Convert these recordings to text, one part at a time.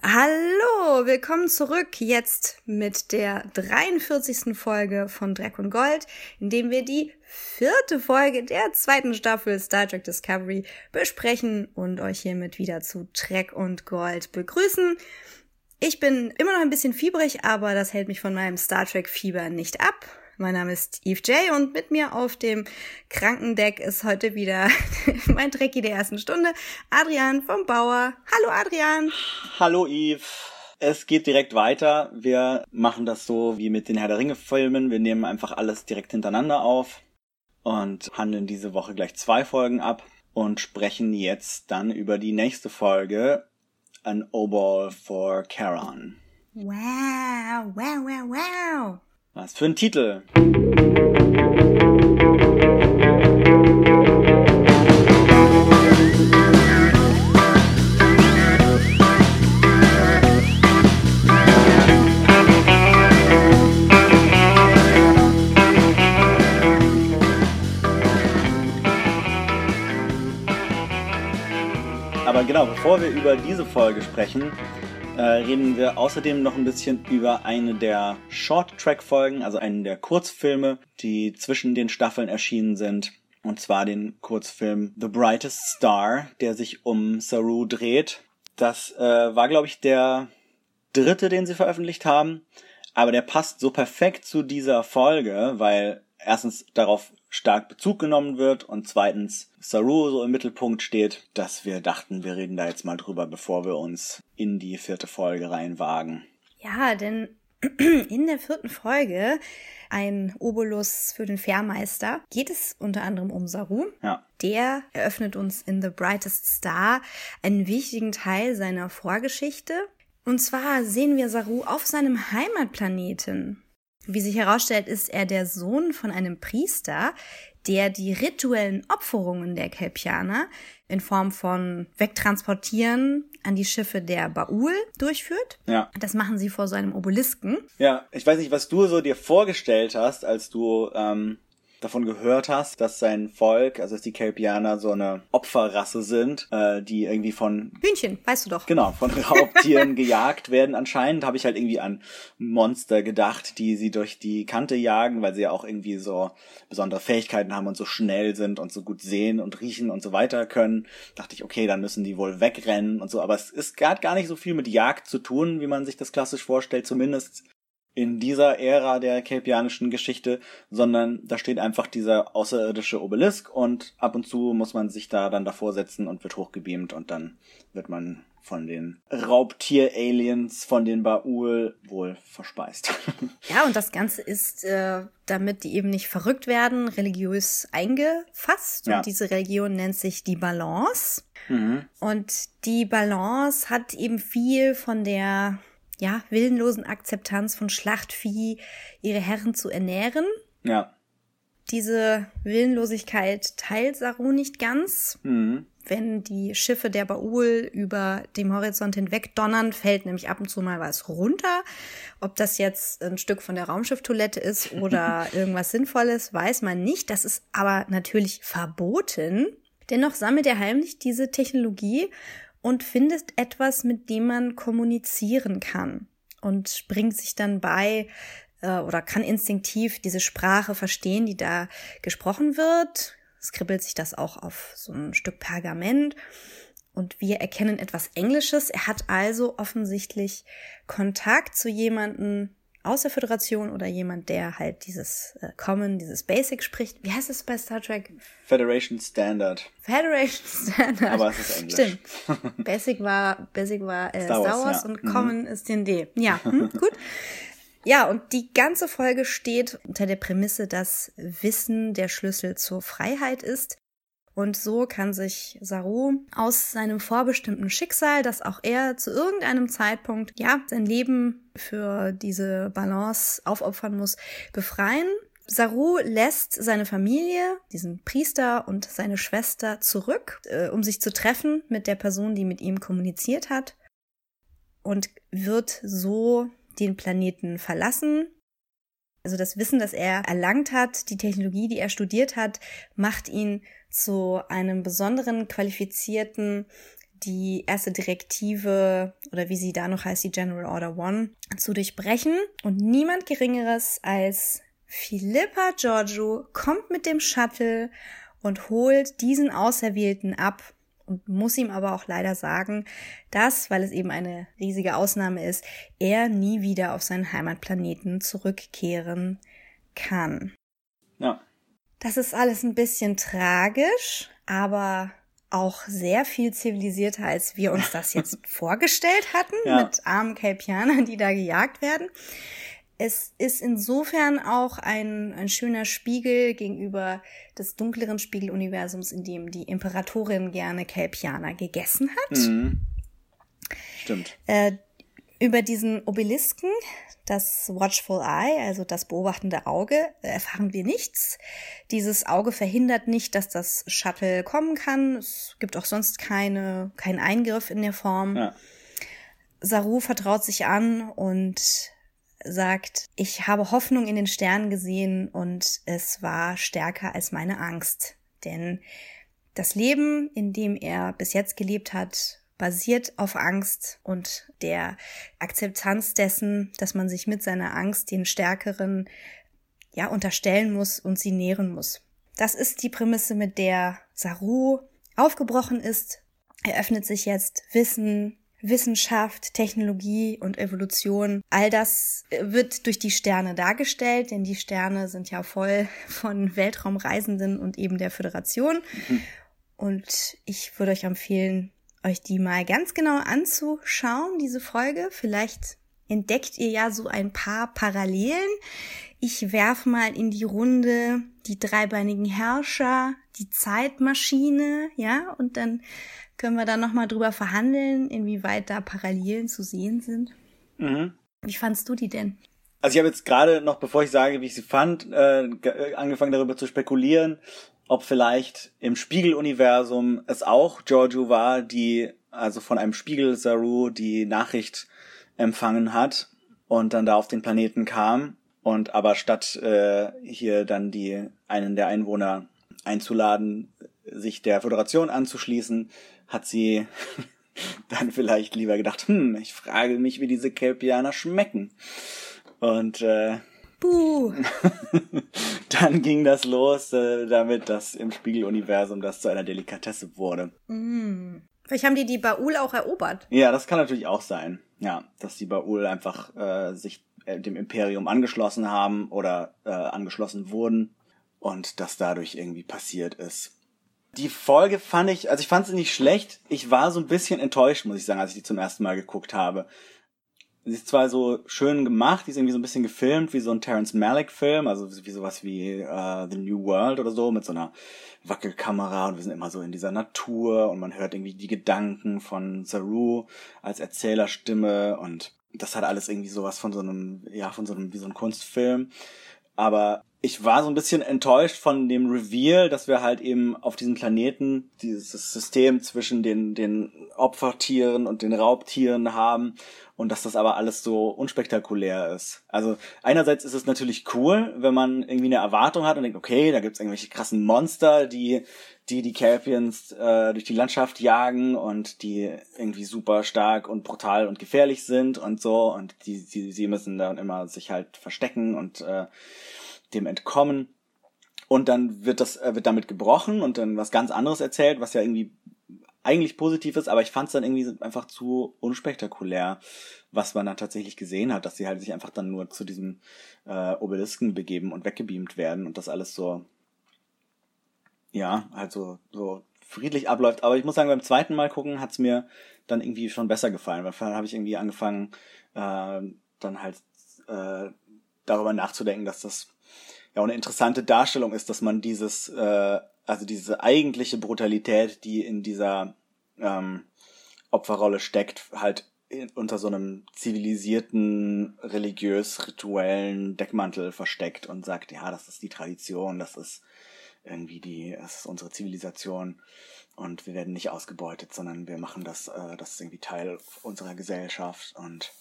Hallo, willkommen zurück jetzt mit der 43. Folge von Dreck und Gold, in dem wir die vierte Folge der zweiten Staffel Star Trek Discovery besprechen und euch hiermit wieder zu Dreck und Gold begrüßen. Ich bin immer noch ein bisschen fiebrig, aber das hält mich von meinem Star Trek Fieber nicht ab. Mein Name ist Eve J und mit mir auf dem Krankendeck ist heute wieder mein Trekkie der ersten Stunde, Adrian vom Bauer. Hallo Adrian. Hallo Eve. Es geht direkt weiter. Wir machen das so wie mit den Herr der Ringe Filmen. Wir nehmen einfach alles direkt hintereinander auf und handeln diese Woche gleich zwei Folgen ab und sprechen jetzt dann über die nächste Folge, An Obol for Charon. Wow, wow, wow, wow. Was für ein Titel? Aber genau, bevor wir über diese Folge sprechen, äh, reden wir außerdem noch ein bisschen über eine der Short-Track-Folgen, also einen der Kurzfilme, die zwischen den Staffeln erschienen sind. Und zwar den Kurzfilm The Brightest Star, der sich um Saru dreht. Das äh, war, glaube ich, der dritte, den sie veröffentlicht haben. Aber der passt so perfekt zu dieser Folge, weil erstens darauf stark Bezug genommen wird und zweitens Saru so im Mittelpunkt steht, dass wir dachten, wir reden da jetzt mal drüber, bevor wir uns in die vierte Folge reinwagen. Ja, denn in der vierten Folge, ein Obolus für den Fährmeister, geht es unter anderem um Saru. Ja. Der eröffnet uns in The Brightest Star einen wichtigen Teil seiner Vorgeschichte. Und zwar sehen wir Saru auf seinem Heimatplaneten. Wie sich herausstellt, ist er der Sohn von einem Priester, der die rituellen Opferungen der Kelpianer in Form von Wegtransportieren an die Schiffe der Baul durchführt. Ja. Das machen sie vor so einem Obelisken. Ja, ich weiß nicht, was du so dir vorgestellt hast, als du ähm, davon gehört hast, dass sein Volk, also dass die Kelpianer so eine Opferrasse sind, äh, die irgendwie von Hühnchen, weißt du doch. Genau, von Raubtieren gejagt werden anscheinend, habe ich halt irgendwie an Monster gedacht, die sie durch die Kante jagen, weil sie ja auch irgendwie so besondere Fähigkeiten haben und so schnell sind und so gut sehen und riechen und so weiter können. Dachte ich, okay, dann müssen die wohl wegrennen und so, aber es ist gar, gar nicht so viel mit Jagd zu tun, wie man sich das klassisch vorstellt, zumindest in dieser Ära der kelpianischen Geschichte, sondern da steht einfach dieser außerirdische Obelisk und ab und zu muss man sich da dann davor setzen und wird hochgebeamt und dann wird man von den Raubtier-Aliens, von den Baul wohl verspeist. Ja, und das Ganze ist, äh, damit die eben nicht verrückt werden, religiös eingefasst. Ja. Und diese Religion nennt sich die Balance. mhm. Und die Balance hat eben viel von der ja, willenlosen Akzeptanz von Schlachtvieh, ihre Herren zu ernähren. Ja. Diese Willenlosigkeit teilt Saru nicht ganz. Mhm. Wenn die Schiffe der Baul über dem Horizont hinweg donnern, fällt nämlich ab und zu mal was runter. Ob das jetzt ein Stück von der Raumschifftoilette ist oder irgendwas Sinnvolles, weiß man nicht. Das ist aber natürlich verboten. Dennoch sammelt er heimlich diese Technologie und findet etwas, mit dem man kommunizieren kann und bringt sich dann bei äh, oder kann instinktiv diese Sprache verstehen, die da gesprochen wird. Skribbelt sich das auch auf so ein Stück Pergament und wir erkennen etwas Englisches. Er hat also offensichtlich Kontakt zu jemandem aus der Föderation oder jemand, der halt dieses äh, Common, dieses Basic spricht. Wie heißt es bei Star Trek? Federation Standard. Federation Standard. Aber es ist Englisch. Stimmt. Basic war, Basic war äh, Star Star Wars, Wars, ja. und Mhm. Common ist D&D. Ja, hm, gut. Ja, und die ganze Folge steht unter der Prämisse, dass Wissen der Schlüssel zur Freiheit ist. Und so kann sich Saru aus seinem vorbestimmten Schicksal, dass auch er zu irgendeinem Zeitpunkt, ja, sein Leben für diese Balance aufopfern muss, befreien. Saru lässt seine Familie, diesen Priester und seine Schwester zurück, äh, um sich zu treffen mit der Person, die mit ihm kommuniziert hat und wird so den Planeten verlassen. Also das Wissen, das er erlangt hat, die Technologie, die er studiert hat, macht ihn zu einem besonderen qualifizierten die erste Direktive oder wie sie da noch heißt, die General Order One, zu durchbrechen. Und niemand Geringeres als Philippa Giorgio kommt mit dem Shuttle und holt diesen Auserwählten ab und muss ihm aber auch leider sagen, dass, weil es eben eine riesige Ausnahme ist, er nie wieder auf seinen Heimatplaneten zurückkehren kann. Ja. Das ist alles ein bisschen tragisch, aber auch sehr viel zivilisierter, als wir uns das jetzt vorgestellt hatten, ja. mit armen Kelpianern, die da gejagt werden. Es ist insofern auch ein, ein schöner Spiegel gegenüber des dunkleren Spiegeluniversums, in dem die Imperatorin gerne Kelpianer gegessen hat. Mhm. Stimmt. Äh, über diesen Obelisken, das Watchful Eye, also das beobachtende Auge, erfahren wir nichts. Dieses Auge verhindert nicht, dass das Shuttle kommen kann. Es gibt auch sonst keine, keinen Eingriff in der Form. Ja. Saru vertraut sich an und sagt, ich habe Hoffnung in den Sternen gesehen und es war stärker als meine Angst. Denn das Leben, in dem er bis jetzt gelebt hat, basiert auf Angst und der Akzeptanz dessen, dass man sich mit seiner Angst den Stärkeren ja unterstellen muss und sie nähren muss. Das ist die Prämisse, mit der Saru aufgebrochen ist. Er öffnet sich jetzt Wissen, Wissenschaft, Technologie und Evolution, all das wird durch die Sterne dargestellt, denn die Sterne sind ja voll von Weltraumreisenden und eben der Föderation. Mhm. Und ich würde euch empfehlen, euch die mal ganz genau anzuschauen, diese Folge. Vielleicht entdeckt ihr ja so ein paar Parallelen. Ich werfe mal in die Runde die dreibeinigen Herrscher, die Zeitmaschine, ja, und dann können wir da nochmal drüber verhandeln, inwieweit da Parallelen zu sehen sind. Mhm. Wie fandst du die denn? Also ich habe jetzt gerade noch, bevor ich sage, wie ich sie fand, äh, angefangen darüber zu spekulieren, ob vielleicht im Spiegeluniversum es auch Giorgio war, die also von einem Spiegel Saru die Nachricht empfangen hat und dann da auf den Planeten kam und aber statt äh, hier dann die einen der Einwohner einzuladen, sich der Föderation anzuschließen, hat sie dann vielleicht lieber gedacht, hm, ich frage mich, wie diese Kelpianer schmecken. Und äh, Buh. dann ging das los äh, damit, dass im Spiegeluniversum das zu einer Delikatesse wurde. Mm. Vielleicht haben die die Baul auch erobert. Ja, das kann natürlich auch sein. Ja, dass die Baul einfach äh, sich äh, dem Imperium angeschlossen haben oder äh, angeschlossen wurden und das dadurch irgendwie passiert ist. Die Folge fand ich, also ich fand sie nicht schlecht. Ich war so ein bisschen enttäuscht, muss ich sagen, als ich die zum ersten Mal geguckt habe. Sie ist zwar so schön gemacht, die ist irgendwie so ein bisschen gefilmt, wie so ein Terence Malick-Film, also wie sowas wie uh, The New World oder so, mit so einer Wackelkamera und wir sind immer so in dieser Natur und man hört irgendwie die Gedanken von Saru als Erzählerstimme und das hat alles irgendwie sowas von so einem, ja, von so einem, wie so ein Kunstfilm. Aber ich war so ein bisschen enttäuscht von dem Reveal, dass wir halt eben auf diesem Planeten dieses System zwischen den, den Opfertieren und den Raubtieren haben und dass das aber alles so unspektakulär ist. Also einerseits ist es natürlich cool, wenn man irgendwie eine Erwartung hat und denkt, okay, da gibt's irgendwelche krassen Monster, die die die Kelpians äh, durch die Landschaft jagen und die irgendwie super stark und brutal und gefährlich sind und so und die, die sie müssen dann immer sich halt verstecken und äh, dem entkommen. Und dann wird das, äh, wird damit gebrochen und dann was ganz anderes erzählt, was ja irgendwie eigentlich positiv ist, aber ich fand es dann irgendwie einfach zu unspektakulär, was man dann tatsächlich gesehen hat, dass sie halt sich einfach dann nur zu diesem äh, Obelisken begeben und weggebeamt werden und das alles so, ja, halt so, so friedlich abläuft. Aber ich muss sagen, beim zweiten Mal gucken hat's mir dann irgendwie schon besser gefallen, weil vorher habe ich irgendwie angefangen, äh, dann halt äh, darüber nachzudenken, dass das ja auch eine interessante Darstellung ist, dass man dieses, äh, also diese eigentliche Brutalität, die in dieser ähm, Opferrolle steckt, halt in, unter so einem zivilisierten, religiös-rituellen Deckmantel versteckt und sagt, ja, das ist die Tradition, das ist irgendwie die, das ist unsere Zivilisation und wir werden nicht ausgebeutet, sondern wir machen das, äh, das ist irgendwie Teil unserer Gesellschaft und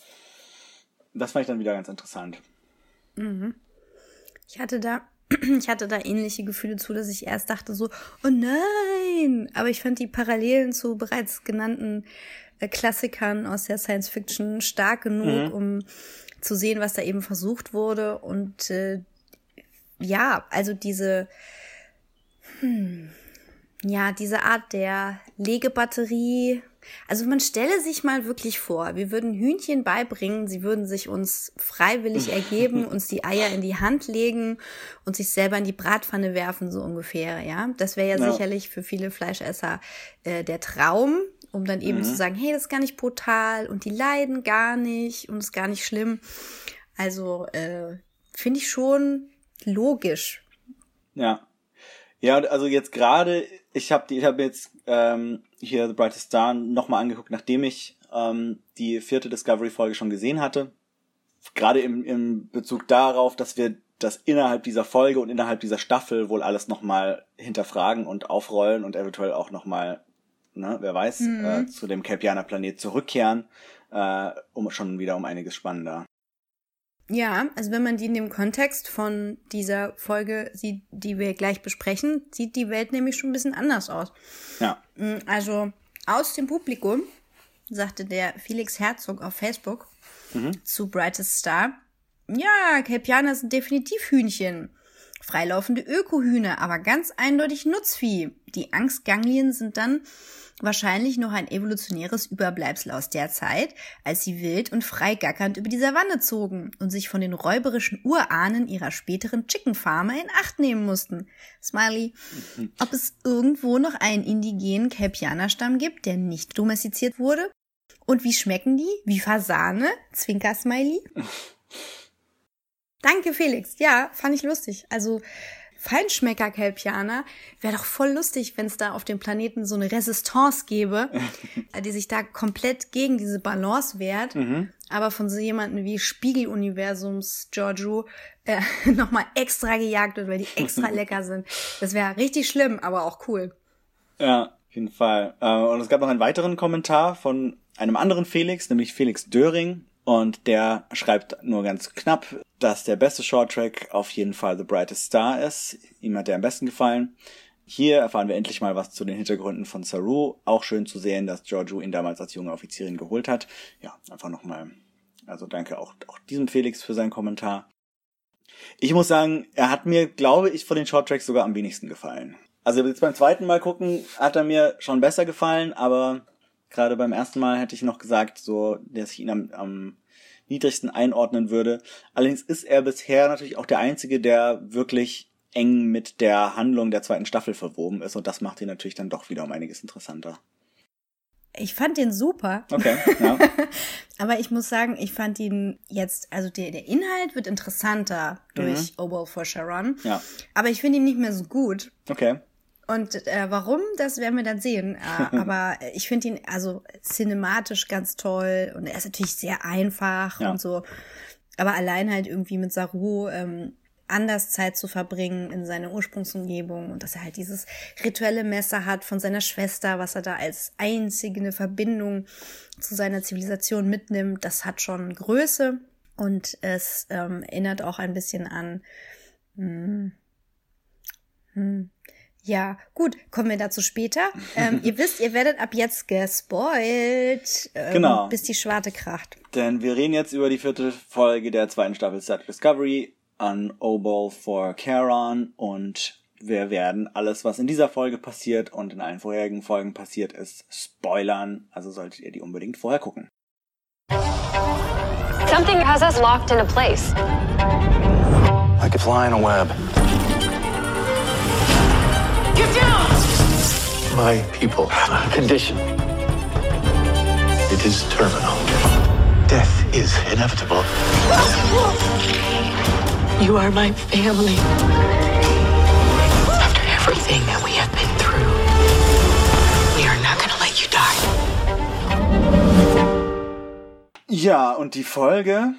das fand ich dann wieder ganz interessant. Mhm. Ich hatte da, ich hatte da ähnliche Gefühle zu, dass ich erst dachte so, oh nein. Aber ich fand die Parallelen zu bereits genannten äh, Klassikern aus der Science Fiction stark genug, mhm. um zu sehen, was da eben versucht wurde. Und äh, ja, also diese, hm, ja, diese Art der Legebatterie. Also man stelle sich mal wirklich vor, wir würden Hühnchen beibringen, sie würden sich uns freiwillig ergeben, uns die Eier in die Hand legen und sich selber in die Bratpfanne werfen, so ungefähr, ja. Das wäre ja, ja, sicherlich für viele Fleischesser äh, der Traum, um dann eben mhm. zu sagen, hey, das ist gar nicht brutal und die leiden gar nicht und ist gar nicht schlimm. Also äh, finde ich schon logisch. Ja. Ja, also jetzt gerade, ich habe ich hab jetzt ähm, hier The Brightest Star nochmal angeguckt, nachdem ich ähm, die vierte Discovery-Folge schon gesehen hatte. Gerade im, im Bezug darauf, dass wir das innerhalb dieser Folge und innerhalb dieser Staffel wohl alles nochmal hinterfragen und aufrollen und eventuell auch nochmal, ne, wer weiß, mhm. äh, zu dem Kelpianer Planet zurückkehren, äh, um schon wieder um einiges spannender. Ja, also wenn man die in dem Kontext von dieser Folge sieht, die wir gleich besprechen, sieht die Welt nämlich schon ein bisschen anders aus. Ja. Mm, also aus dem Publikum sagte der Felix Herzog auf Facebook mhm. zu Brightest Star, ja, Kelpianer sind definitiv Hühnchen. Freilaufende Ökohühner, aber ganz eindeutig Nutzvieh. Die Angstganglien sind dann wahrscheinlich noch ein evolutionäres Überbleibsel aus der Zeit, als sie wild und frei gackernd über die Savanne zogen und sich von den räuberischen Urahnen ihrer späteren Chicken Farmer in Acht nehmen mussten. Smiley, ob es irgendwo noch einen indigenen Kelpianerstamm gibt, der nicht domestiziert wurde? Und wie schmecken die? Wie Fasane? Zwinker Smiley? Danke, Felix. Ja, fand ich lustig. Also, Feinschmecker-Kelpianer. Wäre doch voll lustig, wenn es da auf dem Planeten so eine Resistance gäbe, die sich da komplett gegen diese Balance wehrt. Mhm. Aber von so jemanden wie Spiegeluniversums Giorgio äh, nochmal extra gejagt wird, weil die extra lecker sind. Das wäre richtig schlimm, aber auch cool. Ja, auf jeden Fall. Äh, und es gab noch einen weiteren Kommentar von einem anderen Felix, nämlich Felix Döring. Und der schreibt nur ganz knapp, dass der beste Shorttrack auf jeden Fall The Brightest Star ist. Ihm hat der am besten gefallen. Hier erfahren wir endlich mal was zu den Hintergründen von Saru. Auch schön zu sehen, dass Giorgio ihn damals als junge Offizierin geholt hat. Ja, einfach nochmal. Also danke auch, auch diesem Felix für seinen Kommentar. Ich muss sagen, er hat mir, glaube ich, von den Shorttracks sogar am wenigsten gefallen. Also jetzt beim zweiten Mal gucken, hat er mir schon besser gefallen, aber Gerade beim ersten Mal hätte ich noch gesagt, so, dass ich ihn am, am niedrigsten einordnen würde. Allerdings ist er bisher natürlich auch der einzige, der wirklich eng mit der Handlung der zweiten Staffel verwoben ist und das macht ihn natürlich dann doch wieder um einiges interessanter. Ich fand den super. Okay, ja. Aber ich muss sagen, ich fand ihn jetzt, also der, der Inhalt wird interessanter durch mhm. Oboe for Sharon. Ja. Aber ich finde ihn nicht mehr so gut. Okay. Und äh, warum, das werden wir dann sehen. Äh, aber ich finde ihn also cinematisch ganz toll und er ist natürlich sehr einfach ja. und so. Aber allein halt irgendwie mit Saru ähm, anders Zeit zu verbringen in seiner Ursprungsumgebung und dass er halt dieses rituelle Messer hat von seiner Schwester, was er da als einzige eine Verbindung zu seiner Zivilisation mitnimmt, das hat schon Größe und es ähm, erinnert auch ein bisschen an hm, hm, ja, gut, kommen wir dazu später. Ähm, ihr wisst, ihr werdet ab jetzt gespoilt, ähm, genau. bis die Schwarte kracht. Denn wir reden jetzt über die vierte Folge der zweiten Staffel Star Discovery an Obol for Charon und wir werden alles, was in dieser Folge passiert und in allen vorherigen Folgen passiert ist, spoilern. Also solltet ihr die unbedingt vorher gucken. Something has us locked in a place. Like a fly in a web. Get down! My people have a condition. It is terminal. Death is inevitable. You are my family. After everything that we have been through, we are not gonna let you die. Ja, und die Folge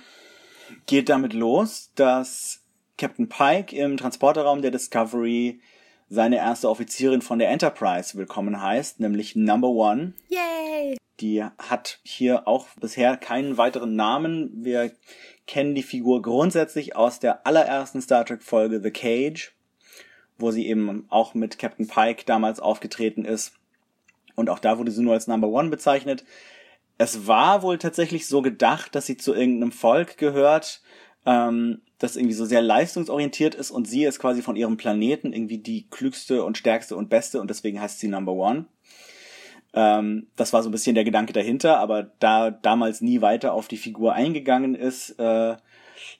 geht damit los, dass Captain Pike im Transporterraum der Discovery seine erste Offizierin von der Enterprise willkommen heißt, nämlich Number One. Yay! Die hat hier auch bisher keinen weiteren Namen. Wir kennen die Figur grundsätzlich aus der allerersten Star Trek Folge The Cage. wo sie eben auch mit Captain Pike damals aufgetreten ist. Und auch da wurde sie nur als Number One bezeichnet. Es war wohl tatsächlich so gedacht, dass sie zu irgendeinem Volk gehört, ähm, das irgendwie so sehr leistungsorientiert ist und sie ist quasi von ihrem Planeten irgendwie die klügste und stärkste und beste und deswegen heißt sie Number One. Ähm, das war so ein bisschen der Gedanke dahinter, aber da damals nie weiter auf die Figur eingegangen ist, äh,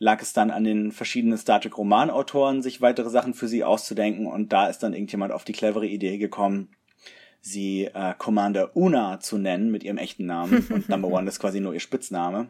lag es dann an den verschiedenen Star Trek Romanautoren, sich weitere Sachen für sie auszudenken und da ist dann irgendjemand auf die clevere Idee gekommen, sie äh, Commander Una zu nennen mit ihrem echten Namen und Number One ist quasi nur ihr Spitzname.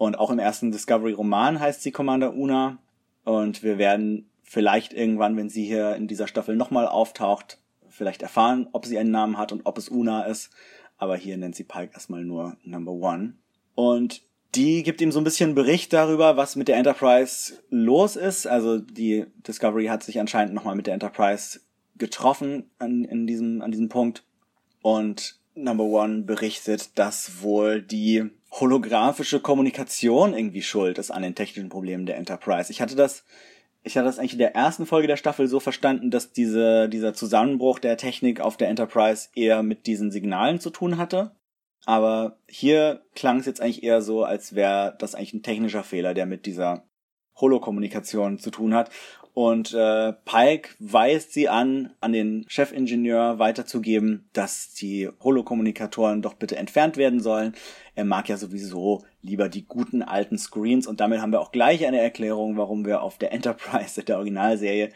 Und auch im ersten Discovery-Roman heißt sie Commander Una. Und wir werden vielleicht irgendwann, wenn sie hier in dieser Staffel nochmal auftaucht, vielleicht erfahren, ob sie einen Namen hat und ob es Una ist. Aber hier nennt sie Pike erstmal nur Number One. Und die gibt ihm so ein bisschen Bericht darüber, was mit der Enterprise los ist. Also die Discovery hat sich anscheinend nochmal mit der Enterprise getroffen an, in diesem, an diesem Punkt. Und Number One berichtet, dass wohl die holographische Kommunikation irgendwie schuld ist an den technischen Problemen der Enterprise. Ich hatte das, ich hatte das eigentlich in der ersten Folge der Staffel so verstanden, dass diese, dieser Zusammenbruch der Technik auf der Enterprise eher mit diesen Signalen zu tun hatte. Aber hier klang es jetzt eigentlich eher so, als wäre das eigentlich ein technischer Fehler, der mit dieser Holokommunikation zu tun hat. Und äh, Pike weist sie an, an den Chefingenieur weiterzugeben, dass die Holokommunikatoren doch bitte entfernt werden sollen. Er mag ja sowieso lieber die guten alten Screens und damit haben wir auch gleich eine Erklärung, warum wir auf der Enterprise der Originalserie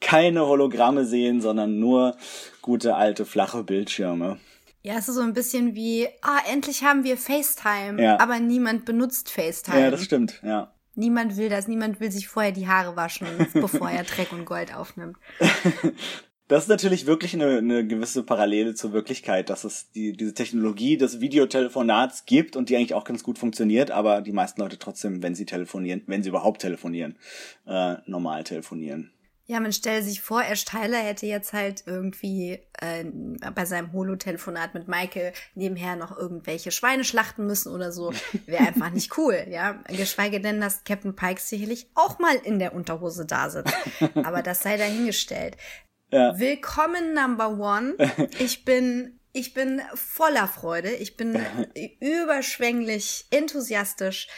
keine Hologramme sehen, sondern nur gute alte flache Bildschirme. Ja, es ist so ein bisschen wie, ah, endlich haben wir FaceTime, ja. aber niemand benutzt FaceTime. Ja, das stimmt, ja. Niemand will das, niemand will sich vorher die Haare waschen, bevor er Dreck und Gold aufnimmt. Das ist natürlich wirklich eine, eine gewisse Parallele zur Wirklichkeit, dass es die, diese Technologie des Videotelefonats gibt und die eigentlich auch ganz gut funktioniert, aber die meisten Leute trotzdem, wenn sie telefonieren, wenn sie überhaupt telefonieren, äh, normal telefonieren. Ja, man stellt sich vor, Ash Tyler hätte jetzt halt irgendwie äh, bei seinem Holo-Telefonat mit Michael nebenher noch irgendwelche Schweine schlachten müssen oder so. Wäre einfach nicht cool, ja. Geschweige denn, dass Captain Pike sicherlich auch mal in der Unterhose da sitzt. Aber das sei dahingestellt. Ja. Willkommen Number One. Ich bin ich bin voller Freude. Ich bin überschwänglich enthusiastisch.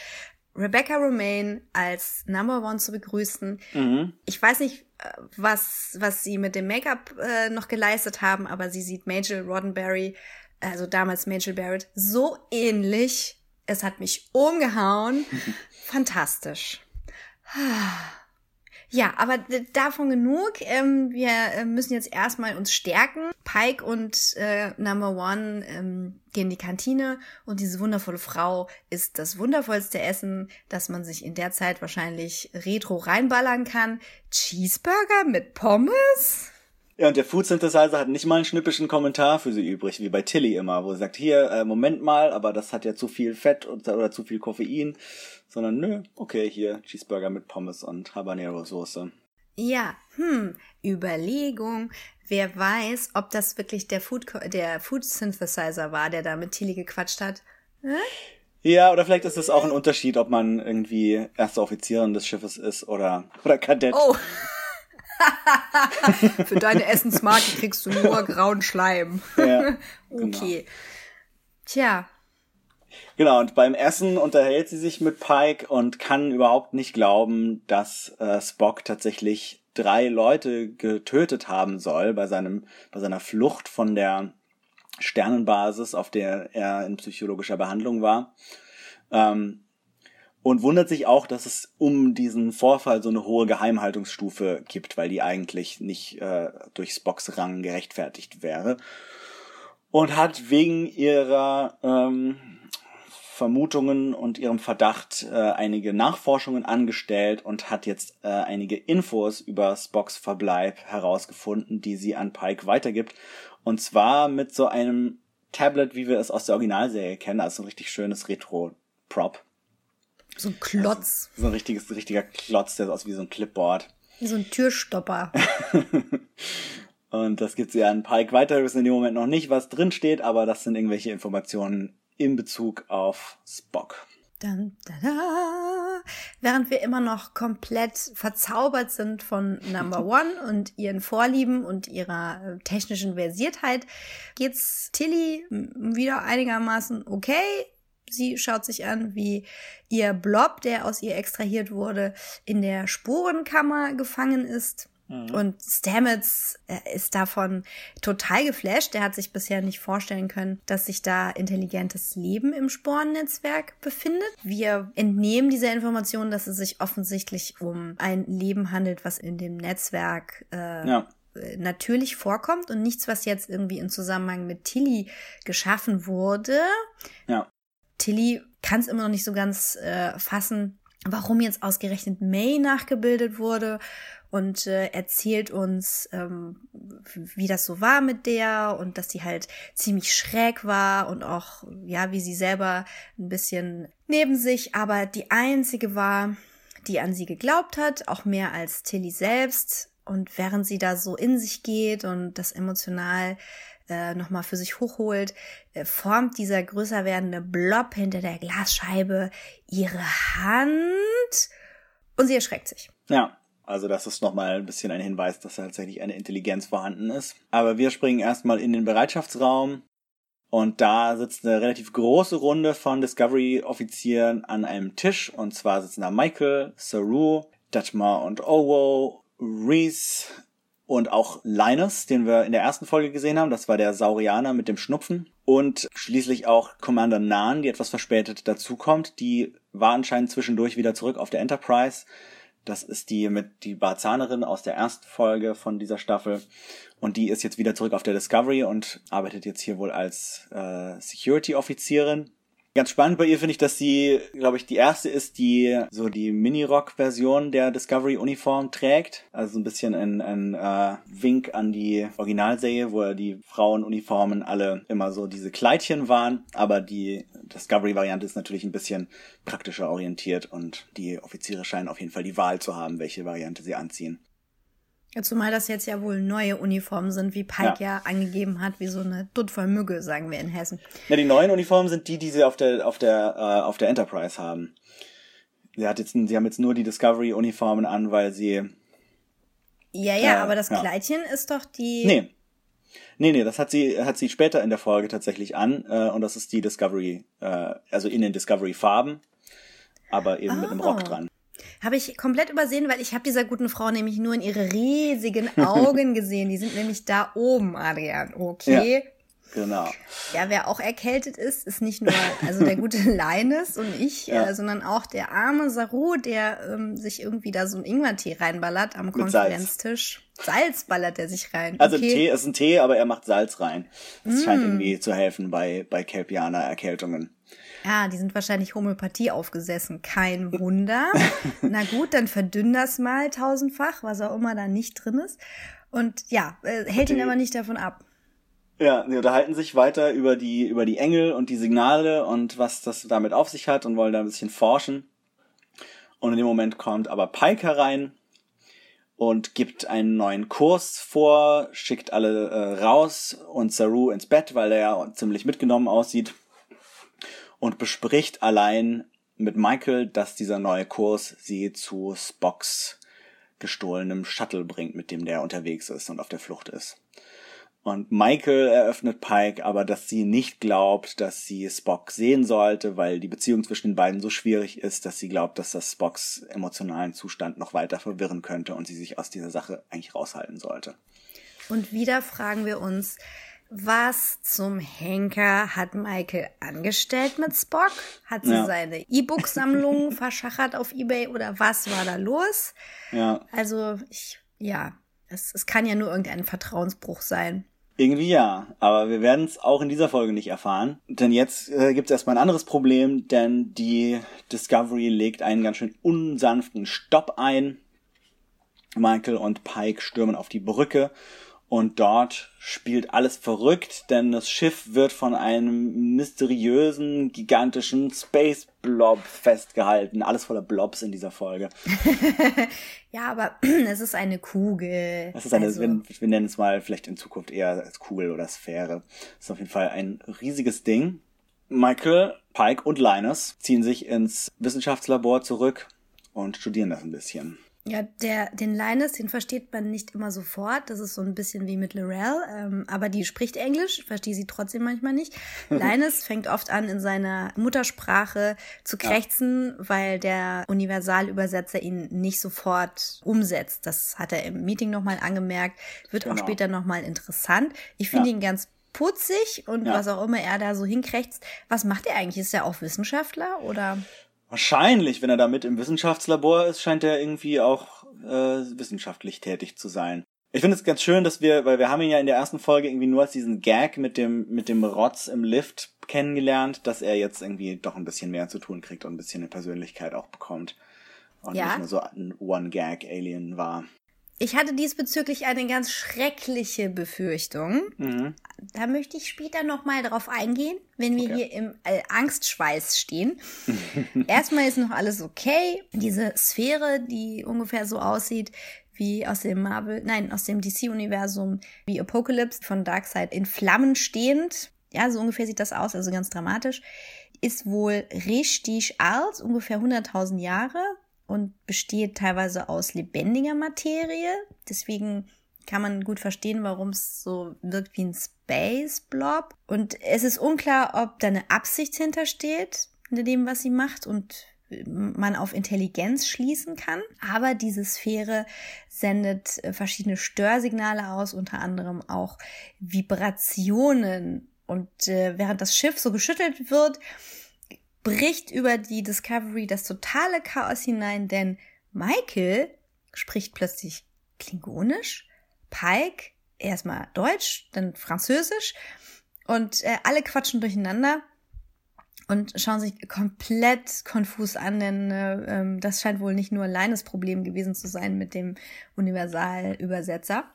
Rebecca Romaine als Number One zu begrüßen. Mhm. Ich weiß nicht, was, was sie mit dem Make-up äh, noch geleistet haben, aber sie sieht Majel Roddenberry, also damals Majel Barrett, so ähnlich. Es hat mich umgehauen. Fantastisch. Ja, aber davon genug. Ähm, wir äh, müssen jetzt erstmal uns stärken. Pike und äh, Number One ähm, gehen in die Kantine und diese wundervolle Frau isst das wundervollste Essen, das man sich in der Zeit wahrscheinlich retro reinballern kann. Cheeseburger mit Pommes? Ja, und der Food Synthesizer hat nicht mal einen schnippischen Kommentar für sie übrig, wie bei Tilly immer, wo sie sagt, hier, äh, Moment mal, aber das hat ja zu viel Fett oder, oder zu viel Koffein, sondern nö, okay, hier, Cheeseburger mit Pommes und Habanero-Soße. Ja, hm, Überlegung. Wer weiß, ob das wirklich der Food, der Food Synthesizer war, der da mit Tilly gequatscht hat. Hm? Ja, oder vielleicht ist es auch ein Unterschied, ob man irgendwie erster Offizierin des Schiffes ist oder, oder Kadett. Oh. Für deine Essensmarke kriegst du nur grauen Schleim. Ja, genau. okay. Tja. Genau, und beim Essen unterhält sie sich mit Pike und kann überhaupt nicht glauben, dass äh, Spock tatsächlich drei Leute getötet haben soll bei seinem, bei seiner Flucht von der Sternenbasis, auf der er in psychologischer Behandlung war. Ähm, und wundert sich auch, dass es um diesen Vorfall so eine hohe Geheimhaltungsstufe gibt, weil die eigentlich nicht äh, durch Spocks Rang gerechtfertigt wäre. Und hat wegen ihrer ähm, Vermutungen und ihrem Verdacht äh, einige Nachforschungen angestellt und hat jetzt äh, einige Infos über Spocks Verbleib herausgefunden, die sie an Pike weitergibt. Und zwar mit so einem Tablet, wie wir es aus der Originalserie kennen, also ein richtig schönes Retro-Prop. So ein Klotz. So ein richtiges, richtiger Klotz, der so aus wie so ein Clipboard. Wie so ein Türstopper. und das gibt sie an Pike weiter. Wir wissen in dem Moment noch nicht, was drin steht, aber das sind irgendwelche Informationen in Bezug auf Spock. Dun, da, da. während wir immer noch komplett verzaubert sind von Number One und ihren Vorlieben und ihrer äh, technischen Versiertheit, geht's Tilly wieder einigermaßen okay. Sie schaut sich an, wie ihr Blob, der aus ihr extrahiert wurde, in der Spurenkammer gefangen ist. Mhm. Und Stamets ist davon total geflasht. Der hat sich bisher nicht vorstellen können, dass sich da intelligentes Leben im Sporennetzwerk befindet. Wir entnehmen dieser Information, dass es sich offensichtlich um ein Leben handelt, was in dem Netzwerk äh, ja natürlich vorkommt und nichts, was jetzt irgendwie in Zusammenhang mit Tilly geschaffen wurde. Ja. Tilly kann es immer noch nicht so ganz äh, fassen, warum jetzt ausgerechnet May nachgebildet wurde und äh, erzählt uns, ähm, wie das so war mit der und dass sie halt ziemlich schräg war und auch, ja, wie sie selber ein bisschen neben sich, aber die einzige war, die an sie geglaubt hat, auch mehr als Tilly selbst. Und während sie da so in sich geht und das emotional äh, nochmal für sich hochholt, äh, formt dieser größer werdende Blob hinter der Glasscheibe ihre Hand und sie erschreckt sich. Ja, also das ist nochmal ein bisschen ein Hinweis, dass tatsächlich eine Intelligenz vorhanden ist. Aber wir springen erstmal in den Bereitschaftsraum und da sitzt eine relativ große Runde von Discovery-Offizieren an einem Tisch. Und zwar sitzen da Michael, Saru, Dutmar und Owo, Reese und auch Linus, den wir in der ersten Folge gesehen haben. Das war der Saurianer mit dem Schnupfen. Und schließlich auch Commander Nahn, die etwas verspätet dazukommt. Die war anscheinend zwischendurch wieder zurück auf der Enterprise das ist die mit die Barzanerin aus der ersten Folge von dieser Staffel. Und die ist jetzt wieder zurück auf der Discovery und arbeitet jetzt hier wohl als äh, Security-Offizierin. Ganz spannend bei ihr finde ich, dass sie, glaube ich, die erste ist, die so die Mini-Rock-Version der Discovery-Uniform trägt. Also so ein bisschen ein, ein äh, Wink an die Originalserie, wo die Frauenuniformen alle immer so diese Kleidchen waren. Aber die Discovery-Variante ist natürlich ein bisschen praktischer orientiert und die Offiziere scheinen auf jeden Fall die Wahl zu haben, welche Variante sie anziehen. Zumal das jetzt ja wohl neue Uniformen sind, wie Pike ja, ja angegeben hat, wie so eine Dutt voll Mücke, sagen wir in Hessen. Ja, die neuen Uniformen sind die, die sie auf der, auf der, äh, auf der Enterprise haben. Sie hat jetzt, sie haben jetzt nur die Discovery-Uniformen an, weil sie. Ja, ja, äh, aber das ja. Kleidchen ist doch die. Nee. Nee, nee, das hat sie, hat sie später in der Folge tatsächlich an, äh, und das ist die Discovery, äh, also in den Discovery-Farben, aber eben oh. mit einem Rock ah. dran. Habe ich komplett übersehen, weil ich habe dieser guten Frau nämlich nur in ihre riesigen Augen gesehen. Die sind nämlich da oben, Adrian. Okay. Ja. Genau. Ja, wer auch erkältet ist, ist nicht nur also der gute Linus und ich, ja. äh, sondern auch der arme Saru, der ähm, sich irgendwie da so ein Ingwertee reinballert am Konferenztisch. Salz. Salz. ballert er sich rein. Also okay. Tee ist ein Tee, aber er macht Salz rein. Das mm. scheint irgendwie zu helfen bei bei Kelpianer Erkältungen. Ja, die sind wahrscheinlich Homöopathie aufgesessen. Kein Wunder. Na gut, dann verdünn das mal tausendfach, was auch immer da nicht drin ist. Und ja, äh, hält ihn aber nicht davon ab. Ja, sie unterhalten sich weiter über die, über die Engel und die Signale und was das damit auf sich hat und wollen da ein bisschen forschen. Und in dem Moment kommt aber Pike herein und gibt einen neuen Kurs vor, schickt alle äh, raus und Saru ins Bett, weil er ja ziemlich mitgenommen aussieht und bespricht allein mit Michael, dass dieser neue Kurs sie zu Spocks gestohlenem Shuttle bringt, mit dem der unterwegs ist und auf der Flucht ist. Und Michael eröffnet Pike aber, dass sie nicht glaubt, dass sie Spock sehen sollte, weil die Beziehung zwischen den beiden so schwierig ist, dass sie glaubt, dass das Spocks emotionalen Zustand noch weiter verwirren könnte und sie sich aus dieser Sache eigentlich raushalten sollte. Und wieder fragen wir uns, was zum Henker hat Michael angestellt mit Spock? Hat sie ja. seine E-Book-Sammlung verschachert auf Ebay oder was war da los? Ja. Also, ich, ja, es, es kann ja nur irgendein Vertrauensbruch sein. Irgendwie ja, aber wir werden es auch in dieser Folge nicht erfahren. Denn jetzt äh, gibt es erstmal ein anderes Problem, denn die Discovery legt einen ganz schön unsanften Stopp ein. Michael und Pike stürmen auf die Brücke und dort spielt alles verrückt, denn das Schiff wird von einem mysteriösen, gigantischen Space Blob festgehalten. Alles voller Blobs in dieser Folge. ja, aber es ist eine Kugel. Es ist eine, also. wir, wir nennen es mal vielleicht in Zukunft eher als Kugel oder Sphäre. Das ist auf jeden Fall ein riesiges Ding. Michael, Pike und Linus ziehen sich ins Wissenschaftslabor zurück und studieren das ein bisschen. Ja, der, den Linus, den versteht man nicht immer sofort. Das ist so ein bisschen wie mit Lorel. Ähm, aber die spricht Englisch, verstehe sie trotzdem manchmal nicht. Linus fängt oft an, in seiner Muttersprache zu krächzen, ja. weil der Universalübersetzer ihn nicht sofort umsetzt. Das hat er im Meeting nochmal angemerkt. Wird genau. auch später nochmal interessant. Ich finde ja. ihn ganz putzig und ja. was auch immer er da so hinkrächzt. Was macht er eigentlich? Ist er auch Wissenschaftler oder? Wahrscheinlich, wenn er damit im Wissenschaftslabor ist, scheint er irgendwie auch äh, wissenschaftlich tätig zu sein. Ich finde es ganz schön, dass wir, weil wir haben ihn ja in der ersten Folge irgendwie nur als diesen Gag mit dem mit dem Rotz im Lift kennengelernt, dass er jetzt irgendwie doch ein bisschen mehr zu tun kriegt und ein bisschen eine Persönlichkeit auch bekommt und ja. nicht nur so ein One Gag Alien war. Ich hatte diesbezüglich eine ganz schreckliche Befürchtung. Mhm. Da möchte ich später nochmal drauf eingehen, wenn wir okay. hier im äh, Angstschweiß stehen. Erstmal ist noch alles okay. Diese Sphäre, die ungefähr so aussieht wie aus dem Marvel, nein, aus dem DC-Universum, wie Apocalypse von Darkseid in Flammen stehend. Ja, so ungefähr sieht das aus, also ganz dramatisch. Ist wohl richtig alt, ungefähr 100.000 Jahre und besteht teilweise aus lebendiger Materie. Deswegen kann man gut verstehen, warum es so wirkt wie ein Space Blob. Und es ist unklar, ob da eine Absicht hintersteht, hinter dem, was sie macht und man auf Intelligenz schließen kann. Aber diese Sphäre sendet äh, verschiedene Störsignale aus, unter anderem auch Vibrationen. Und äh, während das Schiff so geschüttelt wird, bricht über die Discovery das totale Chaos hinein, denn Michael spricht plötzlich Klingonisch, Pike erstmal Deutsch, dann Französisch und äh, alle quatschen durcheinander und schauen sich komplett konfus an, denn äh, ähm, das scheint wohl nicht nur allein Problem gewesen zu sein mit dem Universalübersetzer.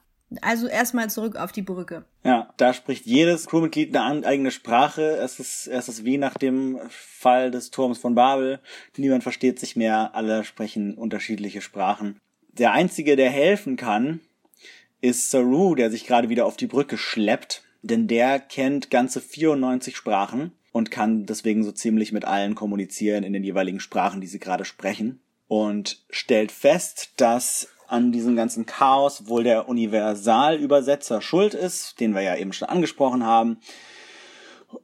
Also erstmal zurück auf die Brücke. Ja, da spricht jedes Crewmitglied eine eigene Sprache. Es ist, es ist wie nach dem Fall des Turms von Babel. Niemand versteht sich mehr, alle sprechen unterschiedliche Sprachen. Der einzige, der helfen kann, ist Saru, der sich gerade wieder auf die Brücke schleppt, denn der kennt ganze 94 Sprachen und kann deswegen so ziemlich mit allen kommunizieren in den jeweiligen Sprachen, die sie gerade sprechen und stellt fest, dass an diesem ganzen Chaos wohl der Universalübersetzer schuld ist, den wir ja eben schon angesprochen haben.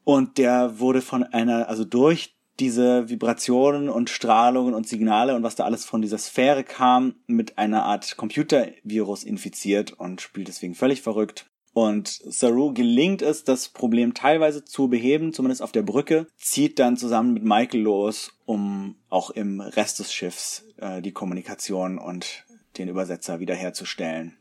Und der wurde von einer, also durch diese Vibrationen und Strahlungen und Signale und was da alles von dieser Sphäre kam, mit einer Art Computervirus infiziert und spielt deswegen völlig verrückt. Und Saru gelingt es, das Problem teilweise zu beheben, zumindest auf der Brücke, zieht dann zusammen mit Michael los, um auch im Rest des Schiffs äh, die Kommunikation und den Übersetzer wiederherzustellen.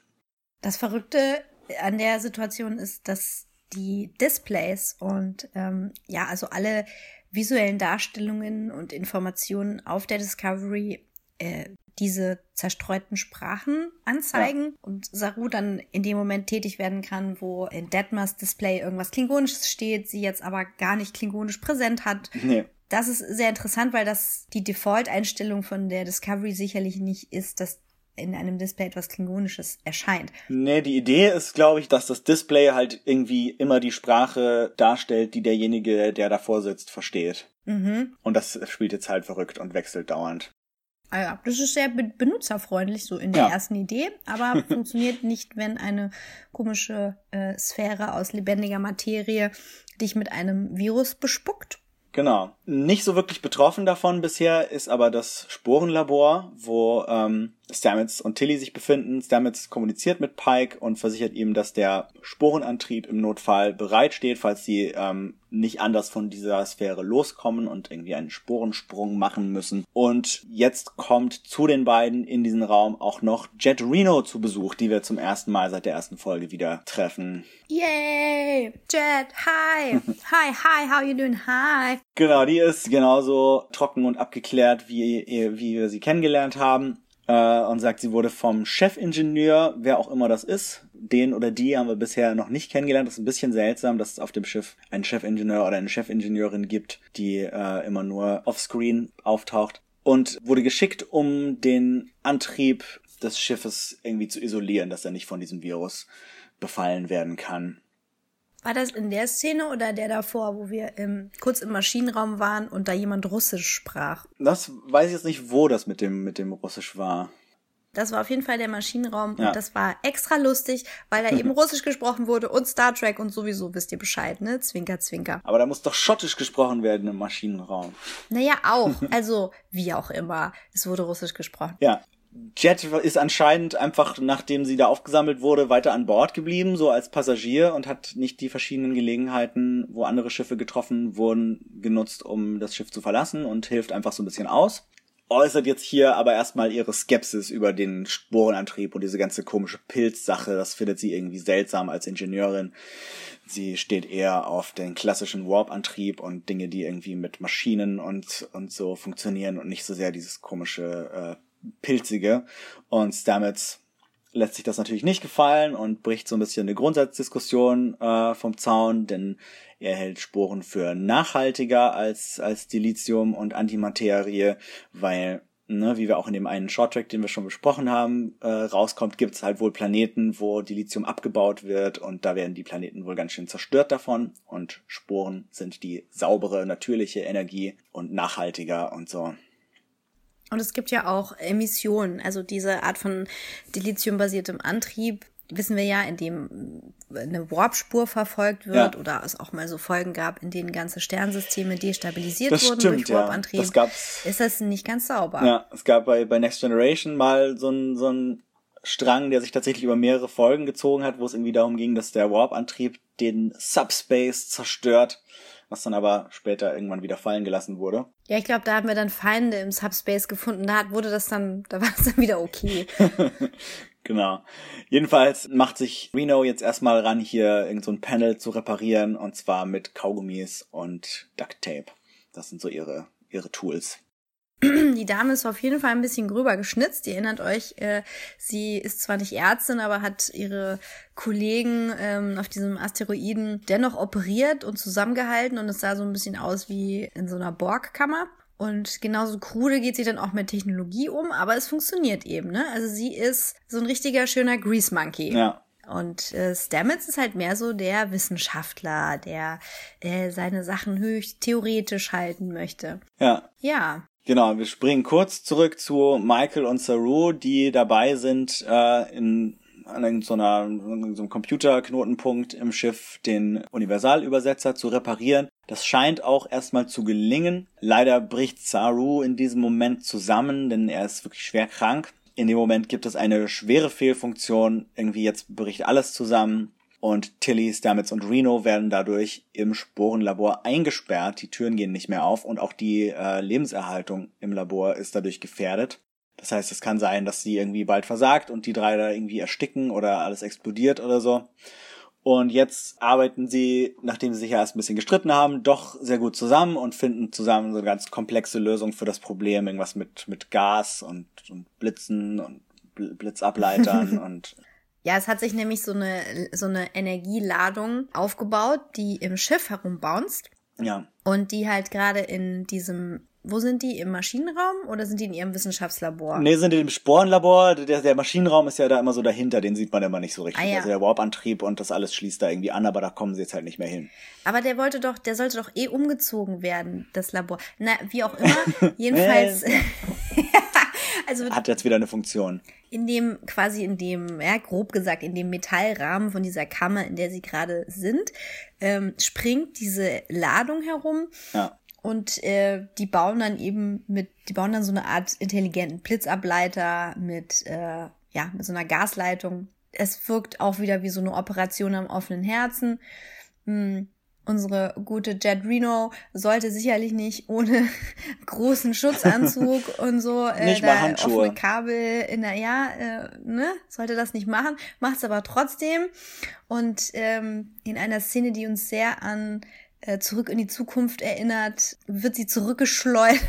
Das Verrückte an der Situation ist, dass die Displays und ähm, ja, also alle visuellen Darstellungen und Informationen auf der Discovery äh, diese zerstreuten Sprachen anzeigen ja. und Saru dann in dem Moment tätig werden kann, wo in Detmers Display irgendwas Klingonisches steht, sie jetzt aber gar nicht klingonisch präsent hat. Nee. Das ist sehr interessant, weil das die Default-Einstellung von der Discovery sicherlich nicht ist, dass in einem Display etwas Klingonisches erscheint. Nee, die Idee ist, glaube ich, dass das Display halt irgendwie immer die Sprache darstellt, die derjenige, der davor sitzt, versteht. Mhm. Und das spielt jetzt halt verrückt und wechselt dauernd. Ah ja, das ist sehr benutzerfreundlich so in der ja. ersten Idee, aber funktioniert nicht, wenn eine komische äh, Sphäre aus lebendiger Materie dich mit einem Virus bespuckt. Genau. Nicht so wirklich betroffen davon bisher ist aber das Sporenlabor, wo ähm, Stamets und Tilly sich befinden. Stamets kommuniziert mit Pike und versichert ihm, dass der Sporenantrieb im Notfall bereitsteht, falls sie ähm, nicht anders von dieser Sphäre loskommen und irgendwie einen Sporensprung machen müssen. Und jetzt kommt zu den beiden in diesen Raum auch noch Jet Reno zu Besuch, die wir zum ersten Mal seit der ersten Folge wieder treffen. Yay! Jet, hi! hi, hi, how you doing? Hi! Genau, die ist genauso trocken und abgeklärt, wie, wie wir sie kennengelernt haben äh, und sagt, sie wurde vom Chefingenieur, wer auch immer das ist, den oder die haben wir bisher noch nicht kennengelernt. Das ist ein bisschen seltsam, dass es auf dem Schiff einen Chefingenieur oder eine Chefingenieurin gibt, die äh, immer nur offscreen auftaucht. Und wurde geschickt, um den Antrieb des Schiffes irgendwie zu isolieren, dass er nicht von diesem Virus befallen werden kann. War das in der Szene oder der davor, wo wir im, kurz im Maschinenraum waren und da jemand Russisch sprach? Das weiß ich jetzt nicht, wo das mit dem, mit dem Russisch war. Das war auf jeden Fall der Maschinenraum ja. und das war extra lustig, weil da eben Russisch gesprochen wurde und Star Trek und sowieso wisst ihr Bescheid, ne? Zwinker, zwinker. Aber da muss doch Schottisch gesprochen werden im Maschinenraum. Naja, auch. Also, wie auch immer. Es wurde Russisch gesprochen. Ja. Jet ist anscheinend einfach, nachdem sie da aufgesammelt wurde, weiter an Bord geblieben, so als Passagier und hat nicht die verschiedenen Gelegenheiten, wo andere Schiffe getroffen wurden, genutzt, um das Schiff zu verlassen und hilft einfach so ein bisschen aus. Äußert jetzt hier aber erstmal ihre Skepsis über den Sporenantrieb und diese ganze komische Pilzsache. Das findet sie irgendwie seltsam als Ingenieurin. Sie steht eher auf den klassischen Warp-Antrieb und Dinge, die irgendwie mit Maschinen und, und so funktionieren und nicht so sehr dieses komische äh, pilzige. Und Stamets lässt sich das natürlich nicht gefallen und bricht so ein bisschen eine Grundsatzdiskussion äh, vom Zaun, denn er hält Sporen für nachhaltiger als, als Dilithium und Antimaterie, weil, ne, wie wir auch in dem einen Shorttrack, den wir schon besprochen haben, äh, rauskommt, gibt es halt wohl Planeten, wo Dilithium abgebaut wird und da werden die Planeten wohl ganz schön zerstört davon und Sporen sind die saubere, natürliche Energie und nachhaltiger und so. Und es gibt ja auch Emissionen, also diese Art von Dilithium-basiertem Antrieb, wissen wir ja, in dem eine Warp-Spur verfolgt wird ja. oder es auch mal so Folgen gab, in denen ganze Sternsysteme destabilisiert das wurden stimmt, durch Warp-Antrieb. Ja. Das ist das nicht ganz sauber. Ja, es gab bei, bei Next Generation mal so ein, so ein Strang, der sich tatsächlich über mehrere Folgen gezogen hat, wo es irgendwie darum ging, dass der Warp-Antrieb den Subspace zerstört was dann aber später irgendwann wieder fallen gelassen wurde. Ja, ich glaube, da haben wir dann Feinde im Subspace gefunden. Da wurde das dann, da war es dann wieder okay. genau. Jedenfalls macht sich Reno jetzt erstmal ran, hier irgend so ein Panel zu reparieren und zwar mit Kaugummis und Duct Tape. Das sind so ihre, ihre Tools. Die Dame ist auf jeden Fall ein bisschen gröber geschnitzt. Ihr erinnert euch, äh, sie ist zwar nicht Ärztin, aber hat ihre Kollegen ähm, auf diesem Asteroiden dennoch operiert und zusammengehalten und es sah so ein bisschen aus wie in so einer Borgkammer. Und genauso krude geht sie dann auch mit Technologie um, aber es funktioniert eben, ne? Also sie ist so ein richtiger schöner Grease Monkey. Ja. Und äh, Stamets ist halt mehr so der Wissenschaftler, der äh, seine Sachen höchst theoretisch halten möchte. Ja. Ja. Genau, wir springen kurz zurück zu Michael und Saru, die dabei sind, äh, in an so, einer, so einem Computerknotenpunkt im Schiff den Universalübersetzer zu reparieren. Das scheint auch erstmal zu gelingen. Leider bricht Saru in diesem Moment zusammen, denn er ist wirklich schwer krank. In dem Moment gibt es eine schwere Fehlfunktion. Irgendwie jetzt bricht alles zusammen. Und Tilly, Stamets und Reno werden dadurch im Sporenlabor eingesperrt. Die Türen gehen nicht mehr auf und auch die äh, Lebenserhaltung im Labor ist dadurch gefährdet. Das heißt, es kann sein, dass sie irgendwie bald versagt und die drei da irgendwie ersticken oder alles explodiert oder so. Und jetzt arbeiten sie, nachdem sie sich ja erst ein bisschen gestritten haben, doch sehr gut zusammen und finden zusammen so eine ganz komplexe Lösung für das Problem. Irgendwas mit, mit Gas und, und Blitzen und Blitzableitern und ja, es hat sich nämlich so eine, so eine Energieladung aufgebaut, die im Schiff herumbounced. Ja. Und die halt gerade in diesem, wo sind die? Im Maschinenraum oder sind die in ihrem Wissenschaftslabor? Nee, sind die im Sporenlabor. Der, der Maschinenraum ist ja da immer so dahinter, den sieht man immer nicht so richtig. Ah, ja. Also der Warp-Antrieb und das alles schließt da irgendwie an, aber da kommen sie jetzt halt nicht mehr hin. Aber der wollte doch, der sollte doch eh umgezogen werden, das Labor. Na, wie auch immer. Jedenfalls. Also, Hat jetzt wieder eine Funktion in dem, quasi in dem, ja, grob gesagt, in dem Metallrahmen von dieser Kammer, in der sie gerade sind, ähm, springt diese Ladung herum. Ja. Und äh, die bauen dann eben mit, die bauen dann so eine Art intelligenten Blitzableiter mit, äh, ja, mit so einer Gasleitung. Es wirkt auch wieder wie so eine Operation am offenen Herzen. Hm unsere gute Jet Reno sollte sicherlich nicht ohne großen Schutzanzug und so äh, nicht da Handschuhe. offene Kabel in der ja äh, ne sollte das nicht machen macht es aber trotzdem und ähm, in einer Szene die uns sehr an zurück in die Zukunft erinnert, wird sie zurückgeschleudert,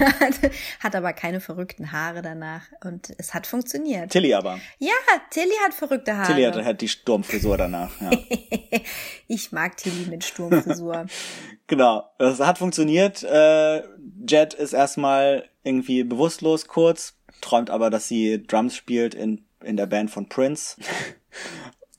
hat aber keine verrückten Haare danach und es hat funktioniert. Tilly aber. Ja, Tilly hat verrückte Haare. Tilly hat, hat die Sturmfrisur danach. Ja. ich mag Tilly mit Sturmfrisur. genau, das hat funktioniert. Äh, Jet ist erstmal irgendwie bewusstlos kurz, träumt aber, dass sie Drums spielt in, in der Band von Prince.